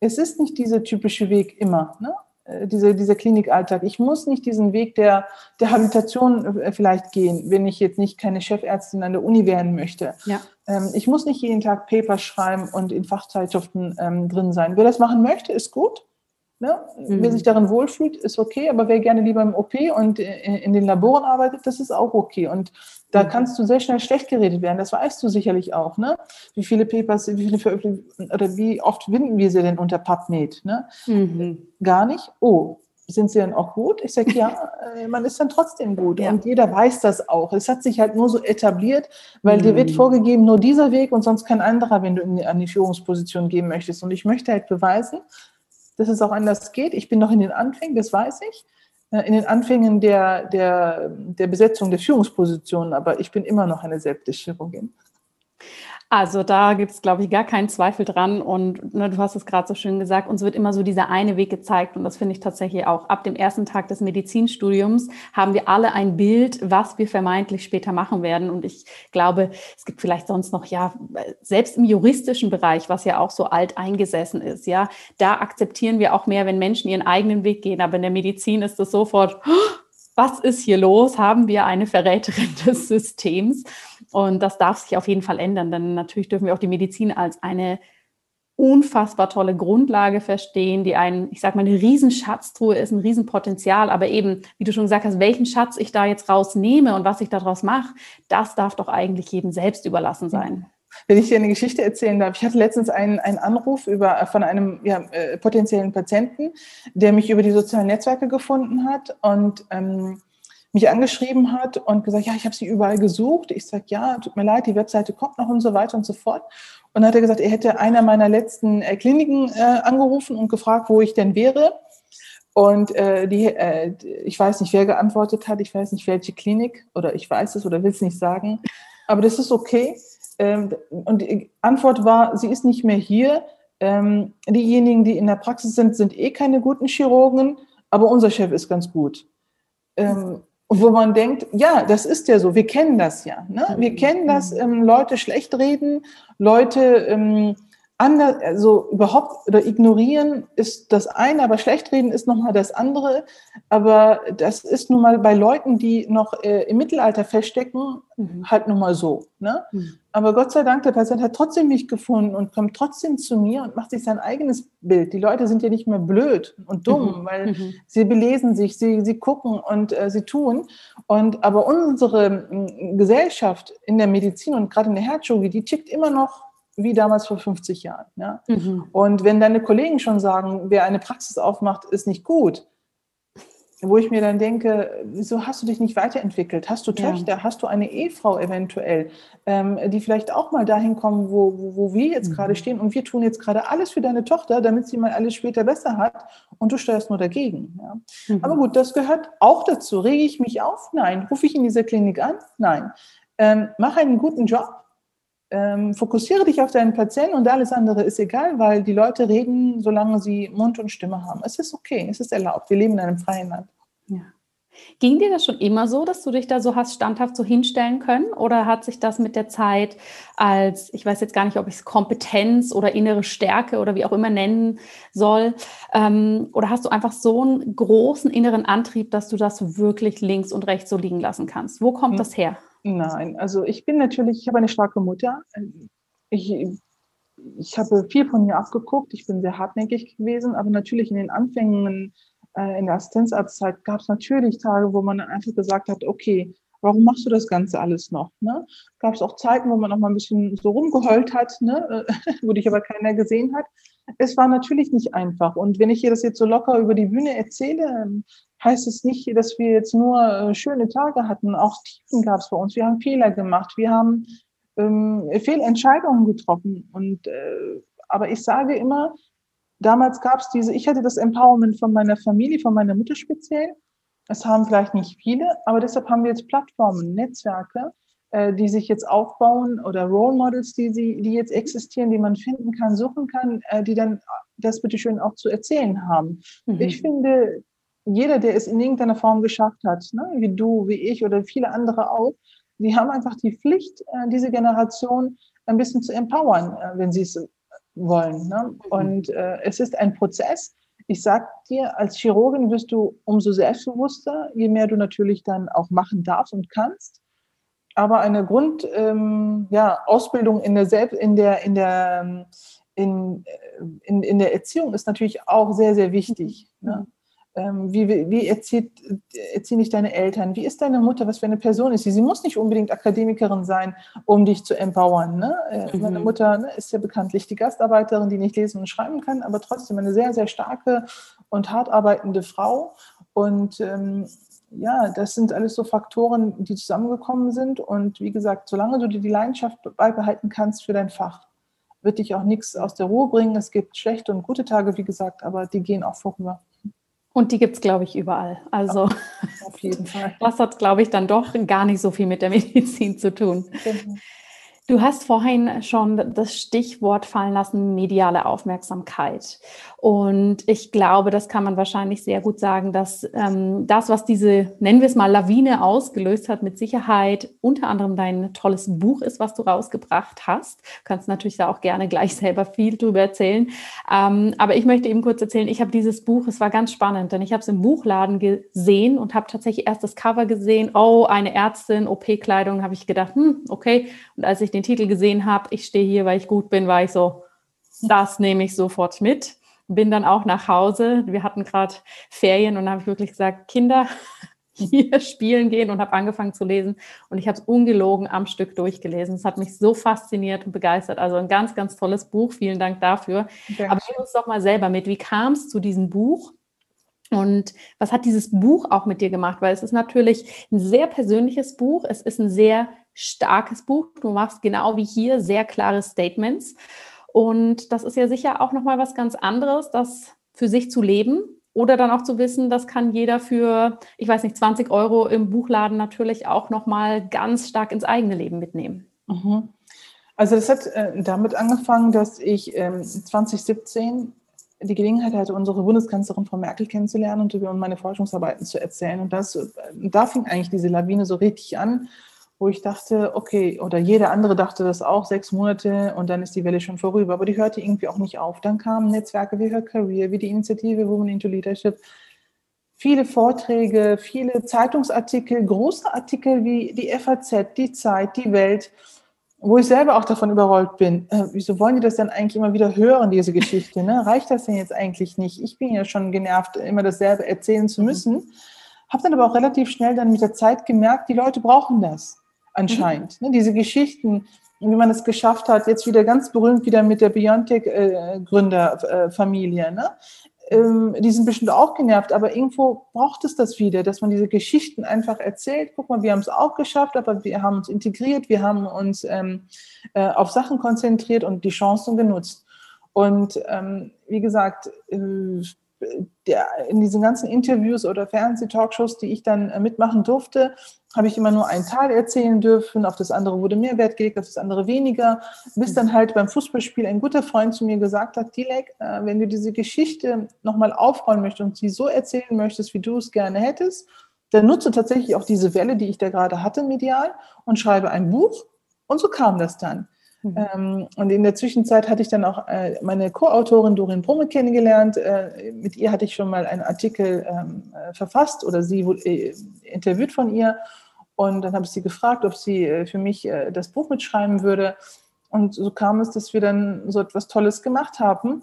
es ist nicht dieser typische Weg immer. Ne? Äh, diese, dieser Klinikalltag. Ich muss nicht diesen Weg der, der Habilitation äh, vielleicht gehen, wenn ich jetzt nicht keine Chefärztin an der Uni werden möchte. Ja. Ähm, ich muss nicht jeden Tag Papers schreiben und in Fachzeitschriften ähm, drin sein. Wer das machen möchte, ist gut. Ne? Mhm. Wer sich darin wohlfühlt, ist okay, aber wer gerne lieber im OP und in, in den Laboren arbeitet, das ist auch okay. Und da mhm. kannst du sehr schnell schlecht geredet werden. Das weißt du sicherlich auch, ne? Wie viele Papers, wie viele Veröffentlichungen oder wie oft finden wir sie denn unter PubMed? Ne? Mhm. Gar nicht. Oh, sind sie dann auch gut? Ich sage, ja, [LAUGHS] äh, man ist dann trotzdem gut. Ja. Und jeder weiß das auch. Es hat sich halt nur so etabliert, weil mhm. dir wird mhm. vorgegeben, nur dieser Weg und sonst kein anderer, wenn du in die, an die Führungsposition gehen möchtest. Und ich möchte halt beweisen, dass es auch anders geht. Ich bin noch in den Anfängen, das weiß ich. Äh, in den Anfängen der, der, der Besetzung der Führungspositionen, aber ich bin immer noch eine Septischchirurgin. Also da gibt es, glaube ich, gar keinen Zweifel dran. Und ne, du hast es gerade so schön gesagt, uns wird immer so dieser eine Weg gezeigt. Und das finde ich tatsächlich auch. Ab dem ersten Tag des Medizinstudiums haben wir alle ein Bild, was wir vermeintlich später machen werden. Und ich glaube, es gibt vielleicht sonst noch, ja, selbst im juristischen Bereich, was ja auch so alt eingesessen ist, ja, da akzeptieren wir auch mehr, wenn Menschen ihren eigenen Weg gehen. Aber in der Medizin ist es sofort, was ist hier los? Haben wir eine Verräterin [LAUGHS] des Systems? Und das darf sich auf jeden Fall ändern, denn natürlich dürfen wir auch die Medizin als eine unfassbar tolle Grundlage verstehen, die ein, ich sag mal, eine Riesenschatztruhe ist, ein Riesenpotenzial, aber eben, wie du schon gesagt hast, welchen Schatz ich da jetzt rausnehme und was ich daraus mache, das darf doch eigentlich jedem selbst überlassen sein. Wenn ich dir eine Geschichte erzählen darf, ich hatte letztens einen, einen Anruf über, äh, von einem ja, äh, potenziellen Patienten, der mich über die sozialen Netzwerke gefunden hat und ähm, mich angeschrieben hat und gesagt, ja, ich habe sie überall gesucht. Ich sage, ja, tut mir leid, die Webseite kommt noch und so weiter und so fort. Und dann hat er gesagt, er hätte einer meiner letzten äh, Kliniken äh, angerufen und gefragt, wo ich denn wäre. Und äh, die, äh, ich weiß nicht, wer geantwortet hat, ich weiß nicht, welche Klinik oder ich weiß es oder will es nicht sagen, aber das ist okay. Ähm, und die Antwort war, sie ist nicht mehr hier. Ähm, diejenigen, die in der Praxis sind, sind eh keine guten Chirurgen, aber unser Chef ist ganz gut. Ähm, wo man denkt, ja, das ist ja so, wir kennen das ja. Ne? Wir mhm. kennen das, mhm. ähm, Leute schlecht reden, Leute ähm, anders, also überhaupt oder ignorieren ist das eine, aber schlecht reden ist nochmal das andere. Aber das ist nun mal bei Leuten, die noch äh, im Mittelalter feststecken, mhm. halt nun mal so. Ne? Mhm. Aber Gott sei Dank, der Patient hat trotzdem mich gefunden und kommt trotzdem zu mir und macht sich sein eigenes Bild. Die Leute sind ja nicht mehr blöd und dumm, mhm. weil mhm. sie belesen sich, sie, sie gucken und äh, sie tun. Und aber unsere Gesellschaft in der Medizin und gerade in der Herzchirurgie, die tickt immer noch wie damals vor 50 Jahren. Ja? Mhm. Und wenn deine Kollegen schon sagen, wer eine Praxis aufmacht, ist nicht gut, wo ich mir dann denke, wieso hast du dich nicht weiterentwickelt? Hast du Töchter? Ja. Hast du eine Ehefrau eventuell, ähm, die vielleicht auch mal dahin kommen, wo, wo, wo wir jetzt mhm. gerade stehen und wir tun jetzt gerade alles für deine Tochter, damit sie mal alles später besser hat und du steuerst nur dagegen. Ja? Mhm. Aber gut, das gehört auch dazu. Rege ich mich auf? Nein. Rufe ich in dieser Klinik an? Nein. Ähm, mach einen guten Job ähm, fokussiere dich auf deinen Patienten und alles andere ist egal, weil die Leute reden, solange sie Mund und Stimme haben. Es ist okay, es ist erlaubt. Wir leben in einem freien Land. Ja. Ging dir das schon immer so, dass du dich da so hast standhaft so hinstellen können? Oder hat sich das mit der Zeit als, ich weiß jetzt gar nicht, ob ich es Kompetenz oder innere Stärke oder wie auch immer nennen soll, ähm, oder hast du einfach so einen großen inneren Antrieb, dass du das wirklich links und rechts so liegen lassen kannst? Wo kommt hm. das her? Nein, also ich bin natürlich, ich habe eine starke Mutter. Ich, ich habe viel von ihr abgeguckt. Ich bin sehr hartnäckig gewesen, aber natürlich in den Anfängen äh, in der Assistenzarztzeit gab es natürlich Tage, wo man dann einfach gesagt hat, okay, warum machst du das Ganze alles noch? Ne? Gab es auch Zeiten, wo man noch mal ein bisschen so rumgeheult hat, ne? [LAUGHS] wo dich aber keiner gesehen hat. Es war natürlich nicht einfach. Und wenn ich hier das jetzt so locker über die Bühne erzähle, ähm, heißt es nicht, dass wir jetzt nur äh, schöne Tage hatten. Auch Tiefen gab es bei uns. Wir haben Fehler gemacht. Wir haben ähm, Fehlentscheidungen getroffen. Und, äh, aber ich sage immer, damals gab es diese, ich hatte das Empowerment von meiner Familie, von meiner Mutter speziell. Es haben vielleicht nicht viele, aber deshalb haben wir jetzt Plattformen, Netzwerke, äh, die sich jetzt aufbauen oder Role Models, die, sie, die jetzt existieren, die man finden kann, suchen kann, äh, die dann das bitteschön auch zu erzählen haben. Mhm. Ich finde, jeder, der es in irgendeiner Form geschafft hat, ne, wie du, wie ich oder viele andere auch, die haben einfach die Pflicht, äh, diese Generation ein bisschen zu empowern, wenn sie es wollen. Ne? Mhm. Und äh, es ist ein Prozess. Ich sag dir, als Chirurgin wirst du umso selbstbewusster, je mehr du natürlich dann auch machen darfst und kannst. Aber eine Grundausbildung ähm, ja, Ausbildung in der Selbst, in der, in der, ähm, in, äh, in, in der Erziehung ist natürlich auch sehr, sehr wichtig. Ne? Ähm, wie, wie erzieht, erziehen dich deine Eltern? Wie ist deine Mutter? Was für eine Person ist sie? Sie muss nicht unbedingt Akademikerin sein, um dich zu empowern. Ne? Äh, mhm. Meine Mutter ne, ist ja bekanntlich die Gastarbeiterin, die nicht lesen und schreiben kann, aber trotzdem eine sehr, sehr starke und hart arbeitende Frau. Und ähm, ja, das sind alles so Faktoren, die zusammengekommen sind. Und wie gesagt, solange du dir die Leidenschaft beibehalten kannst für dein Fach, wird dich auch nichts aus der Ruhe bringen. Es gibt schlechte und gute Tage, wie gesagt, aber die gehen auch vorüber. Und die gibt es, glaube ich, überall. Also [LAUGHS] auf jeden Fall. Das hat, glaube ich, dann doch gar nicht so viel mit der Medizin zu tun. Genau. Du hast vorhin schon das Stichwort fallen lassen, mediale Aufmerksamkeit. Und ich glaube, das kann man wahrscheinlich sehr gut sagen, dass ähm, das, was diese, nennen wir es mal, Lawine ausgelöst hat, mit Sicherheit unter anderem dein tolles Buch ist, was du rausgebracht hast. Du kannst natürlich da auch gerne gleich [LAUGHS] selber viel drüber erzählen. Ähm, aber ich möchte eben kurz erzählen, ich habe dieses Buch, es war ganz spannend, denn ich habe es im Buchladen gesehen und habe tatsächlich erst das Cover gesehen. Oh, eine Ärztin, OP-Kleidung, habe ich gedacht, hm, okay. Und als ich den Titel gesehen habe, ich stehe hier, weil ich gut bin, war ich so, das nehme ich sofort mit. Bin dann auch nach Hause. Wir hatten gerade Ferien und habe ich wirklich gesagt, Kinder, [LAUGHS] hier spielen gehen und habe angefangen zu lesen. Und ich habe es ungelogen am Stück durchgelesen. Es hat mich so fasziniert und begeistert. Also ein ganz, ganz tolles Buch. Vielen Dank dafür. Dankeschön. Aber nimm uns doch mal selber mit. Wie kam es zu diesem Buch? Und was hat dieses Buch auch mit dir gemacht? Weil es ist natürlich ein sehr persönliches Buch. Es ist ein sehr starkes Buch. Du machst genau wie hier sehr klare Statements. Und das ist ja sicher auch nochmal was ganz anderes, das für sich zu leben oder dann auch zu wissen, das kann jeder für, ich weiß nicht, 20 Euro im Buchladen natürlich auch nochmal ganz stark ins eigene Leben mitnehmen. Mhm. Also das hat äh, damit angefangen, dass ich ähm, 2017 die Gelegenheit hatte, unsere Bundeskanzlerin Frau Merkel kennenzulernen und über meine Forschungsarbeiten zu erzählen. Und das, äh, da fing eigentlich diese Lawine so richtig an, wo ich dachte, okay, oder jeder andere dachte das auch, sechs Monate und dann ist die Welle schon vorüber. Aber die hörte irgendwie auch nicht auf. Dann kamen Netzwerke wie Her Career, wie die Initiative Women into Leadership, viele Vorträge, viele Zeitungsartikel, große Artikel wie die FAZ, die Zeit, die Welt, wo ich selber auch davon überrollt bin. Äh, wieso wollen die das dann eigentlich immer wieder hören, diese Geschichte? Ne? Reicht das denn jetzt eigentlich nicht? Ich bin ja schon genervt, immer dasselbe erzählen zu müssen. Habe dann aber auch relativ schnell dann mit der Zeit gemerkt, die Leute brauchen das anscheinend. Mhm. Diese Geschichten, wie man es geschafft hat, jetzt wieder ganz berühmt wieder mit der Biontech-Gründerfamilie. Ne? Ähm, die sind bestimmt auch genervt, aber irgendwo braucht es das wieder, dass man diese Geschichten einfach erzählt. Guck mal, wir haben es auch geschafft, aber wir haben uns integriert, wir haben uns ähm, äh, auf Sachen konzentriert und die Chancen genutzt. Und ähm, wie gesagt, äh, der, in diesen ganzen Interviews oder Fernseh-Talkshows, die ich dann äh, mitmachen durfte, habe ich immer nur einen Teil erzählen dürfen. Auf das andere wurde mehr Wert gelegt, auf das andere weniger. Bis dann halt beim Fußballspiel ein guter Freund zu mir gesagt hat, Dilek, äh, wenn du diese Geschichte nochmal aufrollen möchtest und sie so erzählen möchtest, wie du es gerne hättest, dann nutze tatsächlich auch diese Welle, die ich da gerade hatte, medial, und schreibe ein Buch. Und so kam das dann. Mhm. Ähm, und in der Zwischenzeit hatte ich dann auch äh, meine Co-Autorin Dorin Brumme kennengelernt. Äh, mit ihr hatte ich schon mal einen Artikel ähm, äh, verfasst oder sie wurde interviewt von ihr. Und dann habe ich sie gefragt, ob sie für mich das Buch mitschreiben würde. Und so kam es, dass wir dann so etwas Tolles gemacht haben.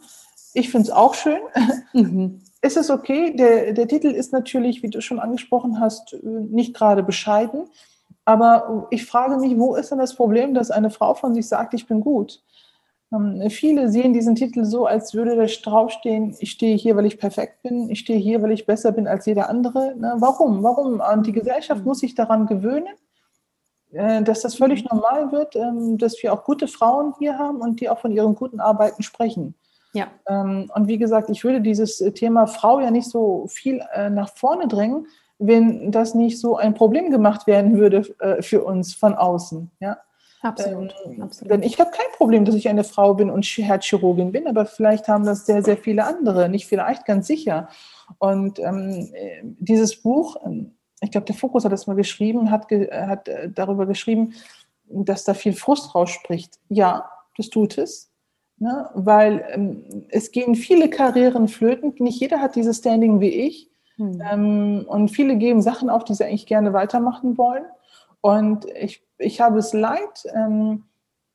Ich finde es auch schön. [LAUGHS] Mhm. Ist es okay? Der, der Titel ist natürlich, wie du schon angesprochen hast, nicht gerade bescheiden. Aber ich frage mich, wo ist denn das Problem, dass eine Frau von sich sagt, ich bin gut? Ähm, viele sehen diesen Titel so, als würde da draufstehen, ich stehe hier, weil ich perfekt bin, ich stehe hier, weil ich besser bin als jeder andere. Ne? Warum? Warum? Und die Gesellschaft muss sich daran gewöhnen, äh, dass das völlig normal wird, ähm, dass wir auch gute Frauen hier haben und die auch von ihren guten Arbeiten sprechen. Ja. Ähm, und wie gesagt, ich würde dieses Thema Frau ja nicht so viel äh, nach vorne drängen, wenn das nicht so ein Problem gemacht werden würde äh, für uns von außen. Ja? Absolut. Ähm, absolut. Denn ich habe kein Problem, dass ich eine Frau bin und Herzchirurgin bin, aber vielleicht haben das sehr, sehr viele andere, nicht vielleicht, ganz sicher. Und ähm, dieses Buch, ähm, ich glaube, der Fokus hat das mal geschrieben, hat, ge hat äh, darüber geschrieben, dass da viel Frust rausspricht. Ja, das tut es. Ne? Weil ähm, es gehen viele Karrieren flöten. Nicht jeder hat dieses Standing wie ich. Mhm. Und viele geben Sachen auf, die sie eigentlich gerne weitermachen wollen. Und ich, ich habe es leid, ähm,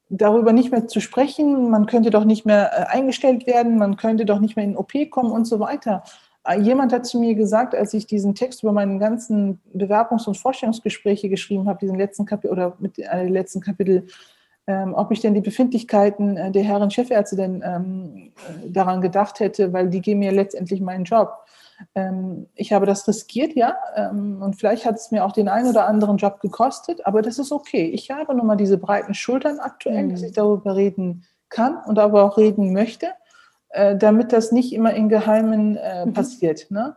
darüber nicht mehr zu sprechen. Man könnte doch nicht mehr äh, eingestellt werden, man könnte doch nicht mehr in OP kommen und so weiter. Äh, jemand hat zu mir gesagt, als ich diesen Text über meine ganzen Bewerbungs- und Vorstellungsgespräche geschrieben habe, diesen letzten Kapitel oder mit äh, letzten Kapitel, ähm, ob ich denn die Befindlichkeiten äh, der Herren Chefärzte denn ähm, äh, daran gedacht hätte, weil die geben mir letztendlich meinen Job. Ähm, ich habe das riskiert, ja, ähm, und vielleicht hat es mir auch den einen oder anderen Job gekostet, aber das ist okay. Ich habe nun mal diese breiten Schultern aktuell, mhm. dass ich darüber reden kann und aber auch reden möchte, äh, damit das nicht immer in Geheimen äh, mhm. passiert. Ne?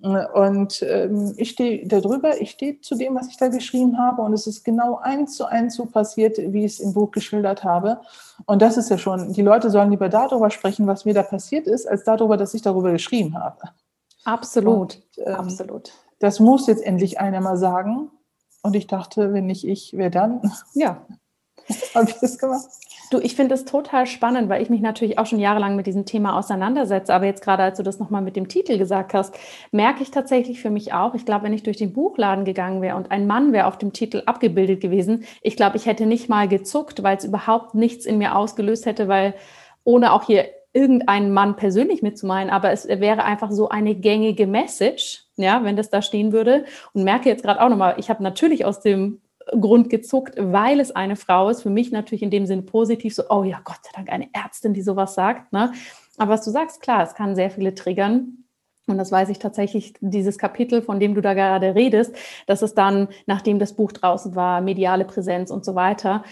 Und ähm, ich stehe darüber, ich stehe zu dem, was ich da geschrieben habe. Und es ist genau eins zu eins so passiert, wie ich es im Buch geschildert habe. Und das ist ja schon, die Leute sollen lieber darüber sprechen, was mir da passiert ist, als darüber, dass ich darüber geschrieben habe. Absolut, und, ähm, absolut. Das muss jetzt endlich einer mal sagen. Und ich dachte, wenn nicht ich, wer dann? Ja. [LAUGHS] Habe ich das gemacht? Du, ich finde es total spannend, weil ich mich natürlich auch schon jahrelang mit diesem Thema auseinandersetze. Aber jetzt gerade, als du das nochmal mit dem Titel gesagt hast, merke ich tatsächlich für mich auch, ich glaube, wenn ich durch den Buchladen gegangen wäre und ein Mann wäre auf dem Titel abgebildet gewesen, ich glaube, ich hätte nicht mal gezuckt, weil es überhaupt nichts in mir ausgelöst hätte, weil ohne auch hier irgendeinen Mann persönlich mitzumeinen, aber es wäre einfach so eine gängige Message, ja, wenn das da stehen würde. Und merke jetzt gerade auch nochmal, ich habe natürlich aus dem Grund gezuckt, weil es eine Frau ist. Für mich natürlich in dem Sinn positiv, so, oh ja, Gott sei Dank, eine Ärztin, die sowas sagt. Ne? Aber was du sagst, klar, es kann sehr viele triggern. Und das weiß ich tatsächlich, dieses Kapitel, von dem du da gerade redest, dass es dann, nachdem das Buch draußen war, mediale Präsenz und so weiter,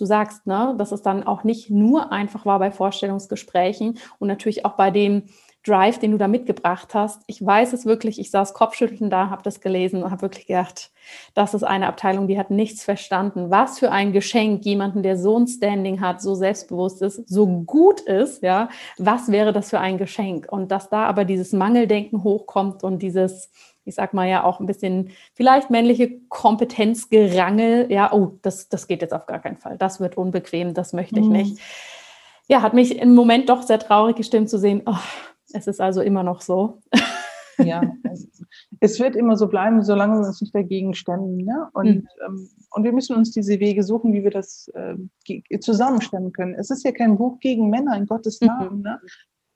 du sagst, ne, dass es dann auch nicht nur einfach war bei Vorstellungsgesprächen und natürlich auch bei dem Drive, den du da mitgebracht hast. Ich weiß es wirklich, ich saß kopfschüttelnd da, habe das gelesen und habe wirklich gedacht, das ist eine Abteilung, die hat nichts verstanden. Was für ein Geschenk jemanden, der so ein Standing hat, so selbstbewusst ist, so gut ist, ja, was wäre das für ein Geschenk? Und dass da aber dieses Mangeldenken hochkommt und dieses, ich sag mal ja auch ein bisschen vielleicht männliche Kompetenzgerangel, ja, oh, das, das geht jetzt auf gar keinen Fall. Das wird unbequem, das möchte ich mhm. nicht. Ja, hat mich im Moment doch sehr traurig gestimmt zu sehen, oh, es ist also immer noch so. Ja, es wird immer so bleiben, solange wir uns nicht dagegen stemmen. Ne? Und, mhm. ähm, und wir müssen uns diese Wege suchen, wie wir das äh, zusammenstemmen können. Es ist ja kein Buch gegen Männer, in Gottes mhm. Namen. Mhm. Ne?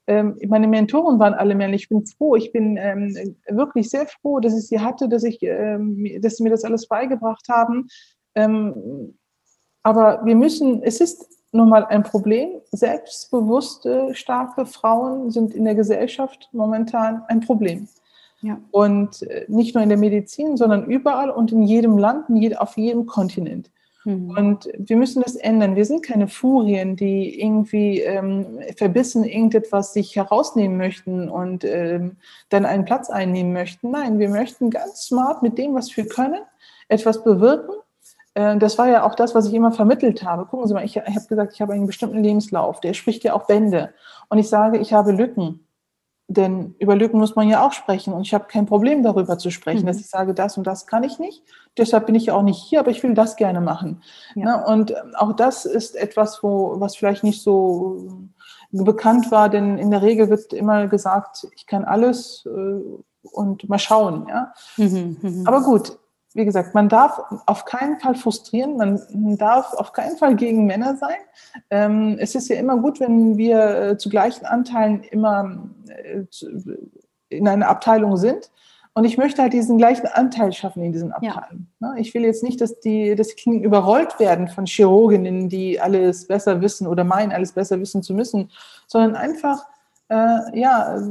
Ähm, meine Mentoren waren alle männlich. Ich bin froh, ich bin ähm, wirklich sehr froh, dass ich sie hatte, dass, ich, ähm, dass sie mir das alles beigebracht haben. Ähm, aber wir müssen, es ist nun mal ein Problem. Selbstbewusste, starke Frauen sind in der Gesellschaft momentan ein Problem. Ja. Und äh, nicht nur in der Medizin, sondern überall und in jedem Land, auf jedem Kontinent. Mhm. Und wir müssen das ändern. Wir sind keine Furien, die irgendwie ähm, verbissen irgendetwas sich herausnehmen möchten und ähm, dann einen Platz einnehmen möchten. Nein, wir möchten ganz smart mit dem, was wir können, etwas bewirken das war ja auch das, was ich immer vermittelt habe. Gucken Sie mal, ich, ich habe gesagt, ich habe einen bestimmten Lebenslauf, der spricht ja auch Bände. Und ich sage, ich habe Lücken. Denn über Lücken muss man ja auch sprechen. Und ich habe kein Problem darüber zu sprechen, mhm. dass ich sage, das und das kann ich nicht. Deshalb bin ich ja auch nicht hier, aber ich will das gerne machen. Ja. Ne? Und ähm, auch das ist etwas, wo, was vielleicht nicht so bekannt war, denn in der Regel wird immer gesagt, ich kann alles äh, und mal schauen. Ja? Mhm, mh. Aber gut, wie gesagt, man darf auf keinen Fall frustrieren, man darf auf keinen Fall gegen Männer sein. Ähm, es ist ja immer gut, wenn wir äh, zu gleichen Anteilen immer äh, in einer Abteilung sind. Und ich möchte halt diesen gleichen Anteil schaffen in diesen Abteilungen. Ja. Ne? Ich will jetzt nicht, dass die, dass die Kliniken überrollt werden von Chirurginnen, die alles besser wissen oder meinen, alles besser wissen zu müssen, sondern einfach äh, ja,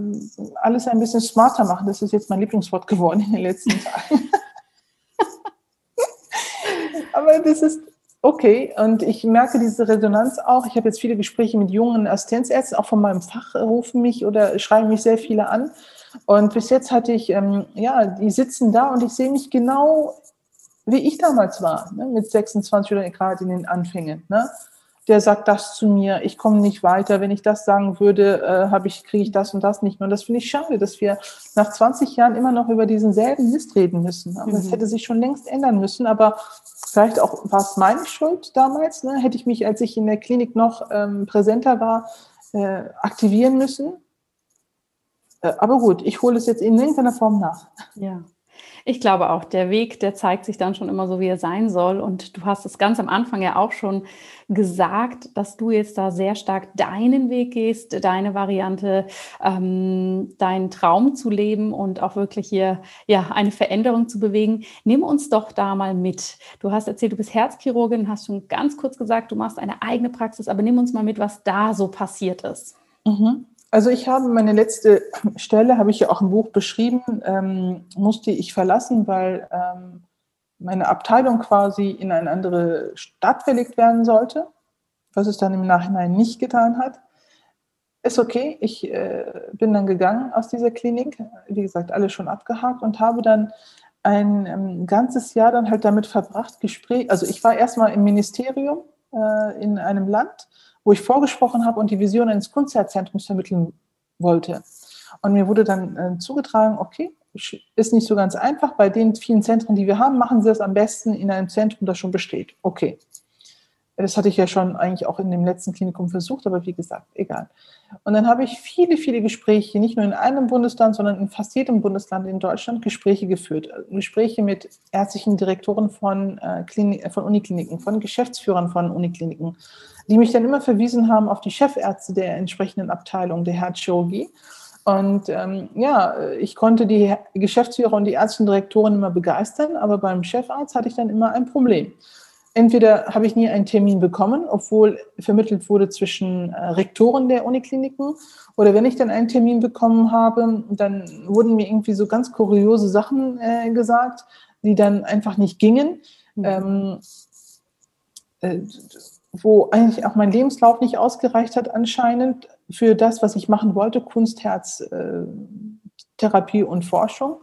alles ein bisschen smarter machen. Das ist jetzt mein Lieblingswort geworden in den letzten [LAUGHS] Tagen. Aber das ist okay. Und ich merke diese Resonanz auch. Ich habe jetzt viele Gespräche mit jungen Assistenzärzten, auch von meinem Fach rufen mich oder schreiben mich sehr viele an. Und bis jetzt hatte ich, ähm, ja, die sitzen da und ich sehe mich genau, wie ich damals war, ne, mit 26 oder gerade in den Anfängen. Ne? der sagt das zu mir, ich komme nicht weiter. Wenn ich das sagen würde, äh, habe ich, kriege ich das und das nicht mehr. Und das finde ich schade, dass wir nach 20 Jahren immer noch über diesen selben Mist reden müssen. Aber mhm. das hätte sich schon längst ändern müssen. Aber vielleicht auch war es meine Schuld damals. Ne? Hätte ich mich, als ich in der Klinik noch ähm, präsenter war, äh, aktivieren müssen. Äh, aber gut, ich hole es jetzt in irgendeiner Form nach. Ja. Ich glaube auch, der Weg, der zeigt sich dann schon immer so, wie er sein soll. Und du hast es ganz am Anfang ja auch schon gesagt, dass du jetzt da sehr stark deinen Weg gehst, deine Variante, ähm, deinen Traum zu leben und auch wirklich hier ja eine Veränderung zu bewegen. Nimm uns doch da mal mit. Du hast erzählt, du bist Herzchirurgin, hast schon ganz kurz gesagt, du machst eine eigene Praxis, aber nimm uns mal mit, was da so passiert ist. Mhm. Also ich habe meine letzte Stelle, habe ich ja auch im Buch beschrieben, ähm, musste ich verlassen, weil ähm, meine Abteilung quasi in eine andere Stadt verlegt werden sollte, was es dann im Nachhinein nicht getan hat. Ist okay, ich äh, bin dann gegangen aus dieser Klinik, wie gesagt, alles schon abgehakt und habe dann ein ähm, ganzes Jahr dann halt damit verbracht, Gespräch, also ich war erstmal im Ministerium äh, in einem Land, wo ich vorgesprochen habe und die Vision eines Kunstzentrums vermitteln wollte. Und mir wurde dann äh, zugetragen, okay, ist nicht so ganz einfach. Bei den vielen Zentren, die wir haben, machen Sie es am besten in einem Zentrum, das schon besteht. Okay. Das hatte ich ja schon eigentlich auch in dem letzten Klinikum versucht, aber wie gesagt, egal. Und dann habe ich viele, viele Gespräche, nicht nur in einem Bundesland, sondern in fast jedem Bundesland in Deutschland Gespräche geführt. Gespräche mit ärztlichen Direktoren von, äh, Klinik, von Unikliniken, von Geschäftsführern von Unikliniken, die mich dann immer verwiesen haben auf die Chefärzte der entsprechenden Abteilung der Herzchirurgie. Und ähm, ja, ich konnte die Geschäftsführer und die ärztlichen Direktoren immer begeistern, aber beim Chefarzt hatte ich dann immer ein Problem. Entweder habe ich nie einen Termin bekommen, obwohl vermittelt wurde zwischen äh, Rektoren der Unikliniken, oder wenn ich dann einen Termin bekommen habe, dann wurden mir irgendwie so ganz kuriose Sachen äh, gesagt, die dann einfach nicht gingen. Mhm. Ähm, äh, wo eigentlich auch mein Lebenslauf nicht ausgereicht hat anscheinend für das, was ich machen wollte, Kunst, Herz, äh, Therapie und Forschung.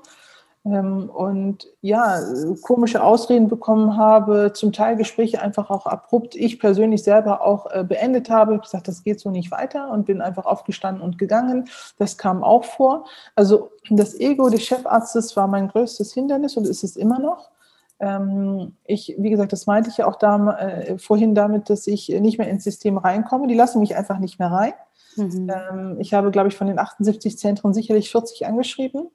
Ähm, und ja, komische Ausreden bekommen habe, zum Teil Gespräche einfach auch abrupt, ich persönlich selber auch äh, beendet habe, ich gesagt, das geht so nicht weiter und bin einfach aufgestanden und gegangen. Das kam auch vor. Also das Ego des Chefarztes war mein größtes Hindernis und ist es immer noch. Ähm, ich, wie gesagt, das meinte ich ja auch da, äh, vorhin damit, dass ich nicht mehr ins System reinkomme. Die lassen mich einfach nicht mehr rein. Mhm. Ähm, ich habe, glaube ich, von den 78 Zentren sicherlich 40 angeschrieben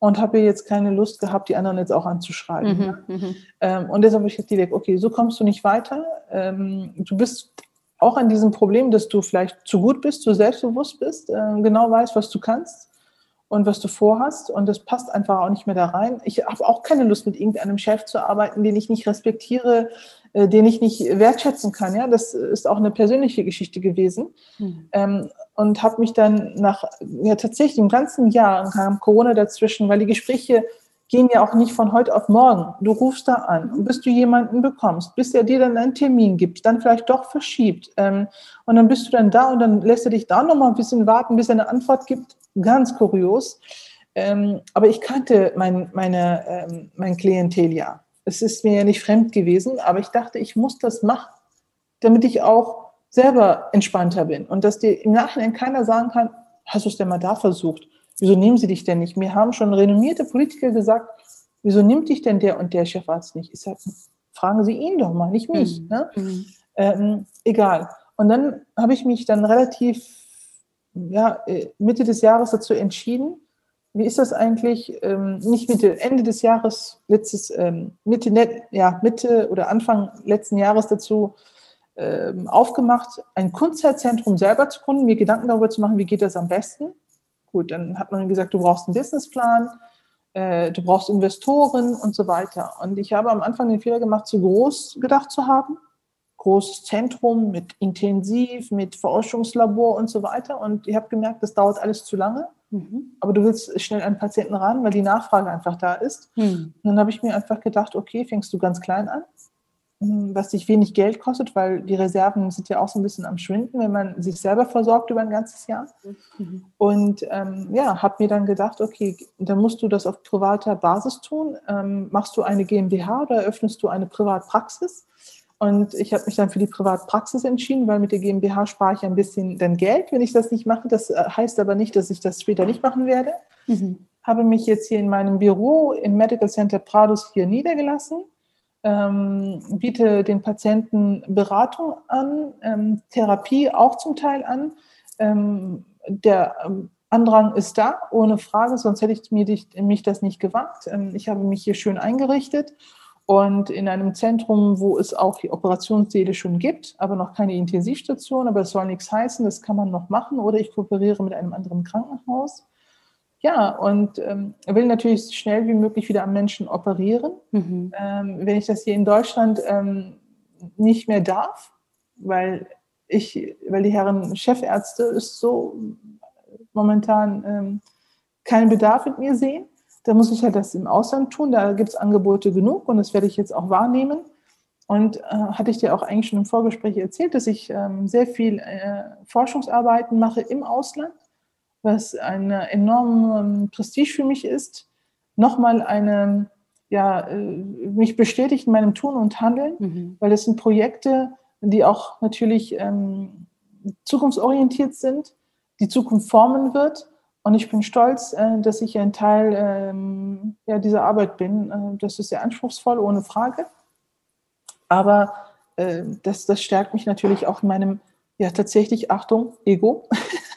und habe jetzt keine Lust gehabt, die anderen jetzt auch anzuschreiben. Mhm, ja. Mhm. ähm, und deshalb habe ich jetzt direkt, okay, so kommst du nicht weiter. Ähm, du bist auch an diesem Problem, dass du vielleicht zu gut bist, zu selbstbewusst bist, äh, genau weißt, was du kannst und was du vorhast. Und das passt einfach auch nicht mehr da rein. Ich habe auch keine Lust, mit irgendeinem Chef zu arbeiten, den ich nicht respektiere, äh, den ich nicht wertschätzen kann. Ja, das ist auch eine persönliche Geschichte gewesen. Mhm. Ähm, und habe mich dann nach, ja, tatsächlich im ganzen Jahr kam Corona dazwischen, weil die Gespräche gehen ja auch nicht von heute auf morgen. Du rufst da an und bis du jemanden bekommst, bis er dir dann einen Termin gibt, dann vielleicht doch verschiebt. Ähm, und dann bist du dann da und dann lässt er dich da noch mal ein bisschen warten, bis er eine Antwort gibt ganz kurios. Ähm, aber ich kannte mein, meine, ähm, mein Klientel ja. Es ist mir ja nicht fremd gewesen, aber ich dachte, ich muss das machen, damit ich auch selber entspannter bin und dass dir im Nachhinein keiner sagen kann, hast du es denn mal da versucht? Wieso nehmen sie dich denn nicht? Mir haben schon renommierte Politiker gesagt, wieso nimmt dich denn der und der Chefarzt nicht? Ich sage, fragen Sie ihn doch mal, nicht mich. Mhm. Ne? Mhm. Ähm, egal. Und dann habe ich mich dann relativ ja, äh, Mitte des Jahres dazu entschieden. Wie ist das eigentlich? Ähm, nicht Mitte, Ende des Jahres, letztes, ähm, Mitte, ja, Mitte oder Anfang letzten Jahres dazu aufgemacht, ein Kunstzeitzentrum selber zu gründen, mir Gedanken darüber zu machen, wie geht das am besten. Gut, dann hat man gesagt, du brauchst einen Businessplan, äh, du brauchst Investoren und so weiter. Und ich habe am Anfang den Fehler gemacht, zu groß gedacht zu haben großes Zentrum mit Intensiv, mit Forschungslabor und so weiter. Und ich habe gemerkt, das dauert alles zu lange. Mhm. Aber du willst schnell an Patienten ran, weil die Nachfrage einfach da ist. Mhm. Und dann habe ich mir einfach gedacht, okay, fängst du ganz klein an, was dich wenig Geld kostet, weil die Reserven sind ja auch so ein bisschen am Schwinden, wenn man sich selber versorgt über ein ganzes Jahr. Mhm. Und ähm, ja, habe mir dann gedacht, okay, dann musst du das auf privater Basis tun. Ähm, machst du eine GmbH oder eröffnest du eine Privatpraxis? Und ich habe mich dann für die Privatpraxis entschieden, weil mit der GmbH spare ich ein bisschen dann Geld, wenn ich das nicht mache. Das äh, heißt aber nicht, dass ich das später nicht machen werde. Mhm. Habe mich jetzt hier in meinem Büro im Medical Center Prados hier niedergelassen, ähm, biete den Patienten Beratung an, ähm, Therapie auch zum Teil an. Ähm, der ähm, Andrang ist da, ohne Frage, sonst hätte ich mir mich das nicht gewagt. Ähm, ich habe mich hier schön eingerichtet und in einem Zentrum, wo es auch die Operationssäle schon gibt, aber noch keine Intensivstation, aber es soll nichts heißen, das kann man noch machen oder ich kooperiere mit einem anderen Krankenhaus. Ja, und ähm, will natürlich so schnell wie möglich wieder am Menschen operieren. Mhm. Ähm, wenn ich das hier in Deutschland ähm, nicht mehr darf, weil ich, weil die Herren Chefärzte ist so momentan ähm, keinen Bedarf mit mir sehen, da muss ich ja das im Ausland tun. Da gibt es Angebote genug und das werde ich jetzt auch wahrnehmen. Und äh, hatte ich dir auch eigentlich schon im Vorgespräch erzählt, dass ich ähm, sehr viel äh, Forschungsarbeiten mache im Ausland, was ein enormes ähm, Prestige für mich ist. Nochmal eine, ja, äh, mich bestätigt in meinem Tun und Handeln, mhm. weil das sind Projekte, die auch natürlich ähm, zukunftsorientiert sind, die Zukunft formen wird und ich bin stolz, äh, dass ich ein Teil ähm, ja, dieser Arbeit bin. Äh, das ist sehr anspruchsvoll, ohne Frage. Aber äh, das, das stärkt mich natürlich auch in meinem, ja tatsächlich, Achtung, Ego. [LAUGHS]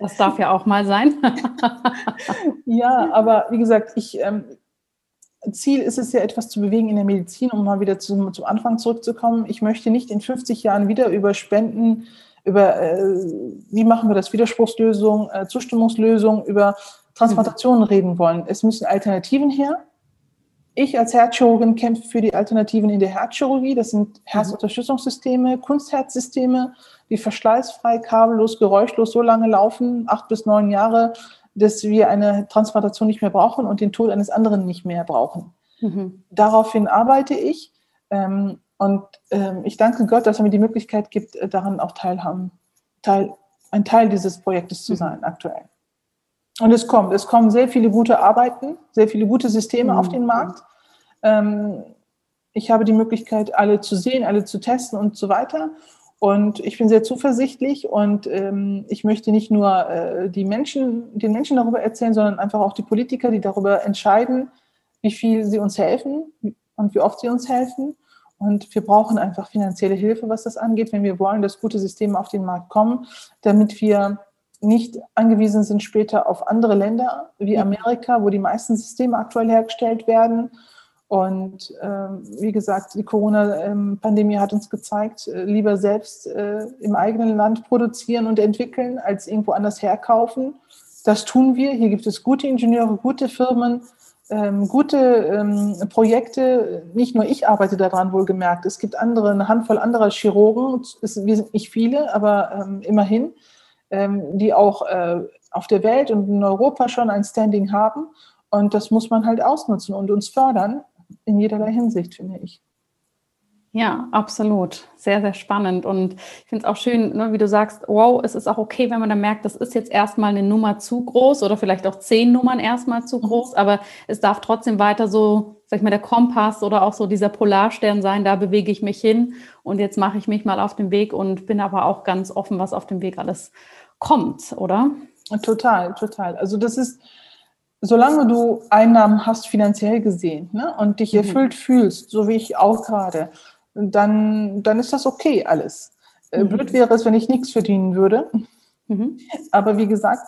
Das darf ja auch mal sein. [LAUGHS] ja, aber wie gesagt, ich, ähm, Ziel ist es ja, etwas zu bewegen in der Medizin, um mal wieder zum, zum Anfang zurückzukommen. Ich möchte nicht in 50 Jahren wieder über Spenden, über äh, wie machen wir das, Widerspruchslösung, äh, Zustimmungslösung, über Transplantationen mhm. reden wollen. Es müssen Alternativen her. Ich als Herzchirurgin kämpfe für die Alternativen in der Herzchirurgie. Das sind Herzunterstützungssysteme, Kunstherzsysteme, die verschleißfrei, kabellos, geräuschlos so lange laufen, acht bis neun Jahre, dass wir eine Transplantation nicht mehr brauchen und den Tod eines anderen nicht mehr brauchen. Mhm. Daraufhin arbeite ich ähm, und ähm, ich danke Gott, dass er mir die Möglichkeit gibt, äh, daran auch teilhaben, Teil, ein Teil dieses Projektes zu mhm. sein aktuell. Und es kommt, es kommen sehr viele gute Arbeiten, sehr viele gute Systeme mhm. auf den Markt. Ähm, ich habe die Möglichkeit, alle zu sehen, alle zu testen und so weiter. Und ich bin sehr zuversichtlich und ähm, ich möchte nicht nur äh, die Menschen, den Menschen darüber erzählen, sondern einfach auch die Politiker, die darüber entscheiden, wie viel sie uns helfen und wie oft sie uns helfen. Und wir brauchen einfach finanzielle Hilfe, was das angeht, wenn wir wollen, dass gute Systeme auf den Markt kommen, damit wir nicht angewiesen sind später auf andere Länder wie Amerika, wo die meisten Systeme aktuell hergestellt werden. Und ähm, wie gesagt, die Corona-Pandemie hat uns gezeigt, äh, lieber selbst äh, im eigenen Land produzieren und entwickeln, als irgendwo anders herkaufen. Das tun wir. Hier gibt es gute Ingenieure, gute Firmen, ähm, gute ähm, Projekte. Nicht nur ich arbeite daran, wohlgemerkt. Es gibt andere, eine Handvoll anderer Chirurgen. Es, wir sind nicht viele, aber ähm, immerhin ähm, die auch äh, auf der Welt und in Europa schon ein Standing haben. Und das muss man halt ausnutzen und uns fördern in jederlei Hinsicht, finde ich. Ja, absolut. Sehr, sehr spannend. Und ich finde es auch schön, ne, wie du sagst, wow, es ist auch okay, wenn man dann merkt, das ist jetzt erstmal eine Nummer zu groß oder vielleicht auch zehn Nummern erstmal zu mhm. groß, aber es darf trotzdem weiter so, sag ich mal, der Kompass oder auch so dieser Polarstern sein, da bewege ich mich hin und jetzt mache ich mich mal auf den Weg und bin aber auch ganz offen, was auf dem Weg alles kommt, oder? Total, total. Also das ist, solange du Einnahmen hast, finanziell gesehen, ne, und dich mhm. erfüllt fühlst, so wie ich auch gerade, dann, dann ist das okay alles. Äh, mhm. Blöd wäre es, wenn ich nichts verdienen würde. Mhm. Aber wie gesagt,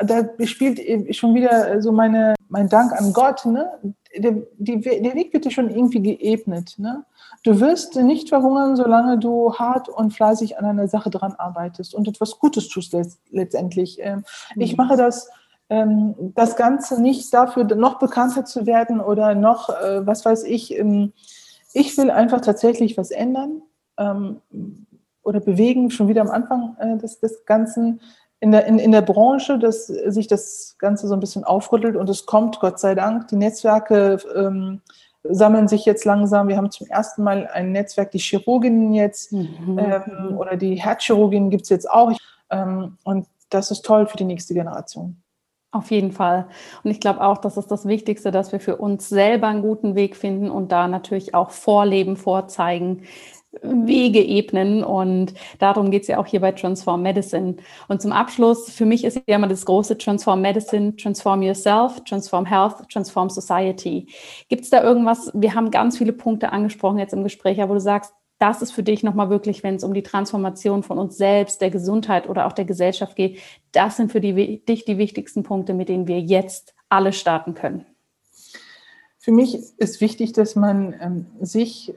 da spielt schon wieder so meine, mein Dank an Gott. Ne? Der, die, der Weg wird dir schon irgendwie geebnet. Ne? Du wirst nicht verhungern, solange du hart und fleißig an einer Sache dran arbeitest und etwas Gutes tust letztendlich. Ähm, ich mhm. mache das, das Ganze nicht dafür, noch bekannter zu werden oder noch, äh, was weiß ich. Ähm, ich will einfach tatsächlich was ändern oder bewegen, schon wieder am Anfang äh, des, des Ganzen in der, in, in der Branche, dass sich das Ganze so ein bisschen aufrüttelt und es kommt, Gott sei Dank. Die Netzwerke ähm, sammeln sich jetzt langsam. Wir haben zum ersten Mal ein Netzwerk, die Chirurginnen jetzt mhm. ähm, oder die Herzchirurginnen gibt es jetzt auch. Ähm, und das ist toll für die nächste Generation. Auf jeden Fall. Und ich glaube auch, das ist das Wichtigste, dass wir für uns selber einen guten Weg finden und da natürlich auch vorleben, vorzeigen, Wege ebnen. Und darum geht es ja auch hier bei Transform Medicine. Und zum Abschluss, für mich ist ja immer das große Transform Medicine, Transform Yourself, Transform Health, Transform Society. Gibt es da irgendwas, wir haben ganz viele Punkte angesprochen jetzt im Gespräch, wo du sagst, das ist für dich nochmal wirklich, wenn es um die Transformation von uns selbst, der Gesundheit oder auch der Gesellschaft geht, das sind für die, dich die wichtigsten Punkte, mit denen wir jetzt alle starten können. Für mich ist wichtig, dass man ähm, sich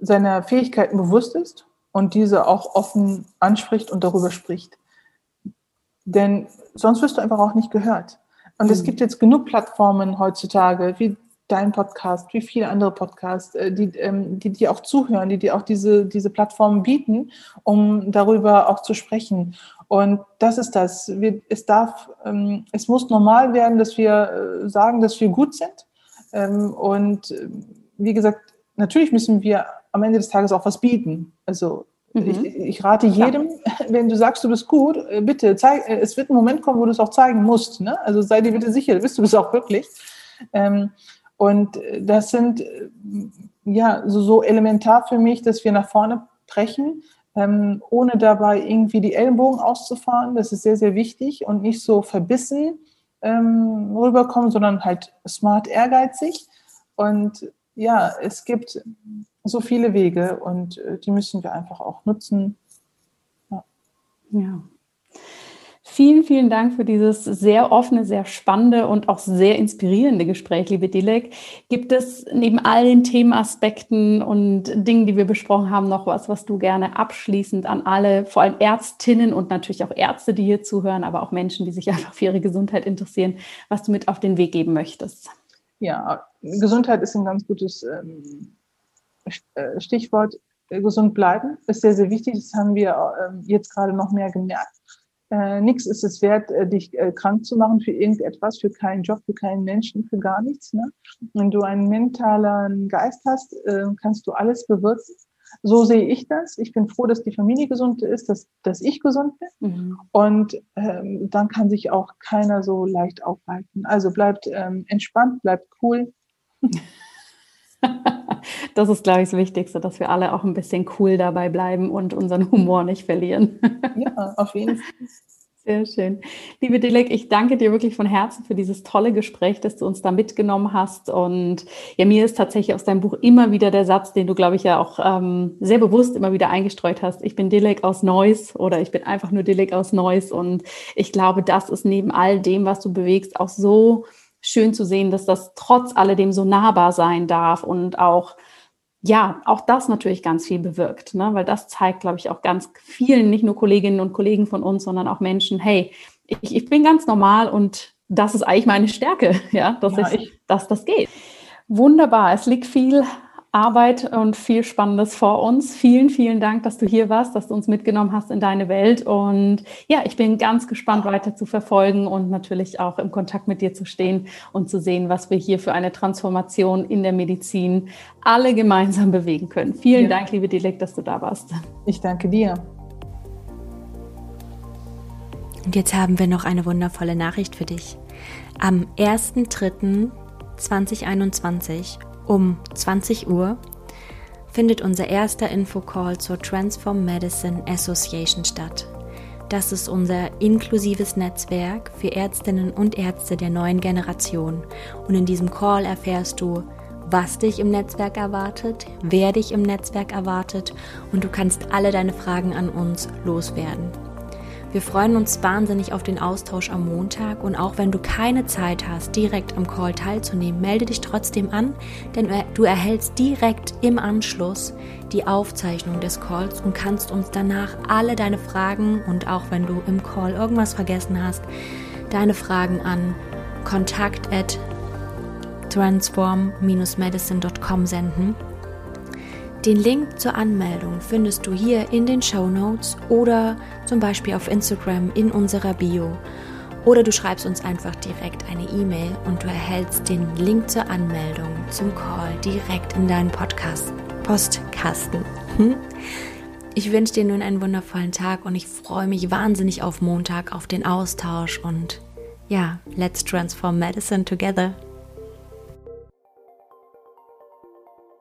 seiner Fähigkeiten bewusst ist und diese auch offen anspricht und darüber spricht. Denn sonst wirst du einfach auch nicht gehört. Und mhm. es gibt jetzt genug Plattformen heutzutage, wie dein Podcast, wie viele andere Podcasts, äh, die, ähm, die dir auch zuhören, die dir auch diese, diese Plattformen bieten, um darüber auch zu sprechen. Und das ist das. Wir, es darf, ähm, es muss normal werden, dass wir äh, sagen, dass wir gut sind. Ähm, und äh, wie gesagt, natürlich müssen wir am Ende des Tages auch was bieten. Also mhm. ich, ich, rate jedem, ja. [LAUGHS] wenn du sagst, du bist gut, bitte zeig, es wird ein Moment kommen, wo du es auch zeigen musst. Ne? Also sei dir bitte sicher, bist du es auch wirklich. Ähm, und äh, das sind ja so, so, elementar für mich, dass wir nach vorne brechen, ähm, ohne dabei irgendwie die Ellenbogen auszufahren. Das ist sehr, sehr wichtig und nicht so verbissen ähm, rüberkommen, sondern halt smart ehrgeizig. Und ja, es gibt so viele Wege und äh, die müssen wir einfach auch nutzen. Ja. ja. Vielen, vielen Dank für dieses sehr offene, sehr spannende und auch sehr inspirierende Gespräch, liebe Dilek. Gibt es neben all den Themenaspekten und Dingen, die wir besprochen haben, noch was, was du gerne abschließend an alle, vor allem Ärztinnen und natürlich auch Ärzte, die hier zuhören, aber auch Menschen, die sich einfach für ihre Gesundheit interessieren, was du mit auf den Weg geben möchtest? Ja, Gesundheit ist ein ganz gutes ähm, äh, Stichwort. Gesund bleiben ist sehr, sehr wichtig. Das haben wir ähm, jetzt gerade noch mehr gemerkt äh, nichts ist es wert, äh, dich äh, krank zu machen für irgendetwas, für keinen Job, für keinen Menschen, für gar nichts. Ne? Wenn du einen mentalen Geist hast, äh, kannst du alles bewirken. So sehe ich das. Ich bin froh, dass die Familie gesund ist, dass, dass ich gesund bin. Mhm. Und ähm, dann kann sich auch keiner so leicht aufhalten. Also bleibt ähm, entspannt, bleibt cool. [LAUGHS] Das ist, glaube ich, das Wichtigste, dass wir alle auch ein bisschen cool dabei bleiben und unseren Humor nicht verlieren. Ja, auf jeden Fall. Sehr schön. Liebe Dilek, ich danke dir wirklich von Herzen für dieses tolle Gespräch, das du uns da mitgenommen hast. Und ja, mir ist tatsächlich aus deinem Buch immer wieder der Satz, den du, glaube ich, ja auch ähm, sehr bewusst immer wieder eingestreut hast. Ich bin Dilek aus Neuss oder ich bin einfach nur Dilek aus Neuss. Und ich glaube, das ist neben all dem, was du bewegst, auch so schön zu sehen, dass das trotz alledem so nahbar sein darf und auch ja, auch das natürlich ganz viel bewirkt, ne? weil das zeigt, glaube ich, auch ganz vielen, nicht nur Kolleginnen und Kollegen von uns, sondern auch Menschen, hey, ich, ich bin ganz normal und das ist eigentlich meine Stärke, [LAUGHS] ja, dass, ja, ich, dass das geht. Wunderbar, es liegt viel Arbeit und viel Spannendes vor uns. Vielen, vielen Dank, dass du hier warst, dass du uns mitgenommen hast in deine Welt. Und ja, ich bin ganz gespannt, weiter zu verfolgen und natürlich auch im Kontakt mit dir zu stehen und zu sehen, was wir hier für eine Transformation in der Medizin alle gemeinsam [LAUGHS] bewegen können. Vielen ja. Dank, liebe Dilek, dass du da warst. Ich danke dir. Und jetzt haben wir noch eine wundervolle Nachricht für dich. Am 1.3.2021 um 20 Uhr findet unser erster Infocall zur Transform Medicine Association statt. Das ist unser inklusives Netzwerk für Ärztinnen und Ärzte der neuen Generation. Und in diesem Call erfährst du, was dich im Netzwerk erwartet, wer dich im Netzwerk erwartet und du kannst alle deine Fragen an uns loswerden. Wir freuen uns wahnsinnig auf den Austausch am Montag und auch wenn du keine Zeit hast, direkt am Call teilzunehmen, melde dich trotzdem an, denn du erhältst direkt im Anschluss die Aufzeichnung des Calls und kannst uns danach alle deine Fragen und auch wenn du im Call irgendwas vergessen hast, deine Fragen an kontakt at transform-medicine.com senden den Link zur Anmeldung findest du hier in den Show Notes oder zum Beispiel auf Instagram in unserer Bio. Oder du schreibst uns einfach direkt eine E-Mail und du erhältst den Link zur Anmeldung zum Call direkt in deinen Podcast Postkasten. Hm? Ich wünsche dir nun einen wundervollen Tag und ich freue mich wahnsinnig auf Montag, auf den Austausch und ja, let's transform medicine together.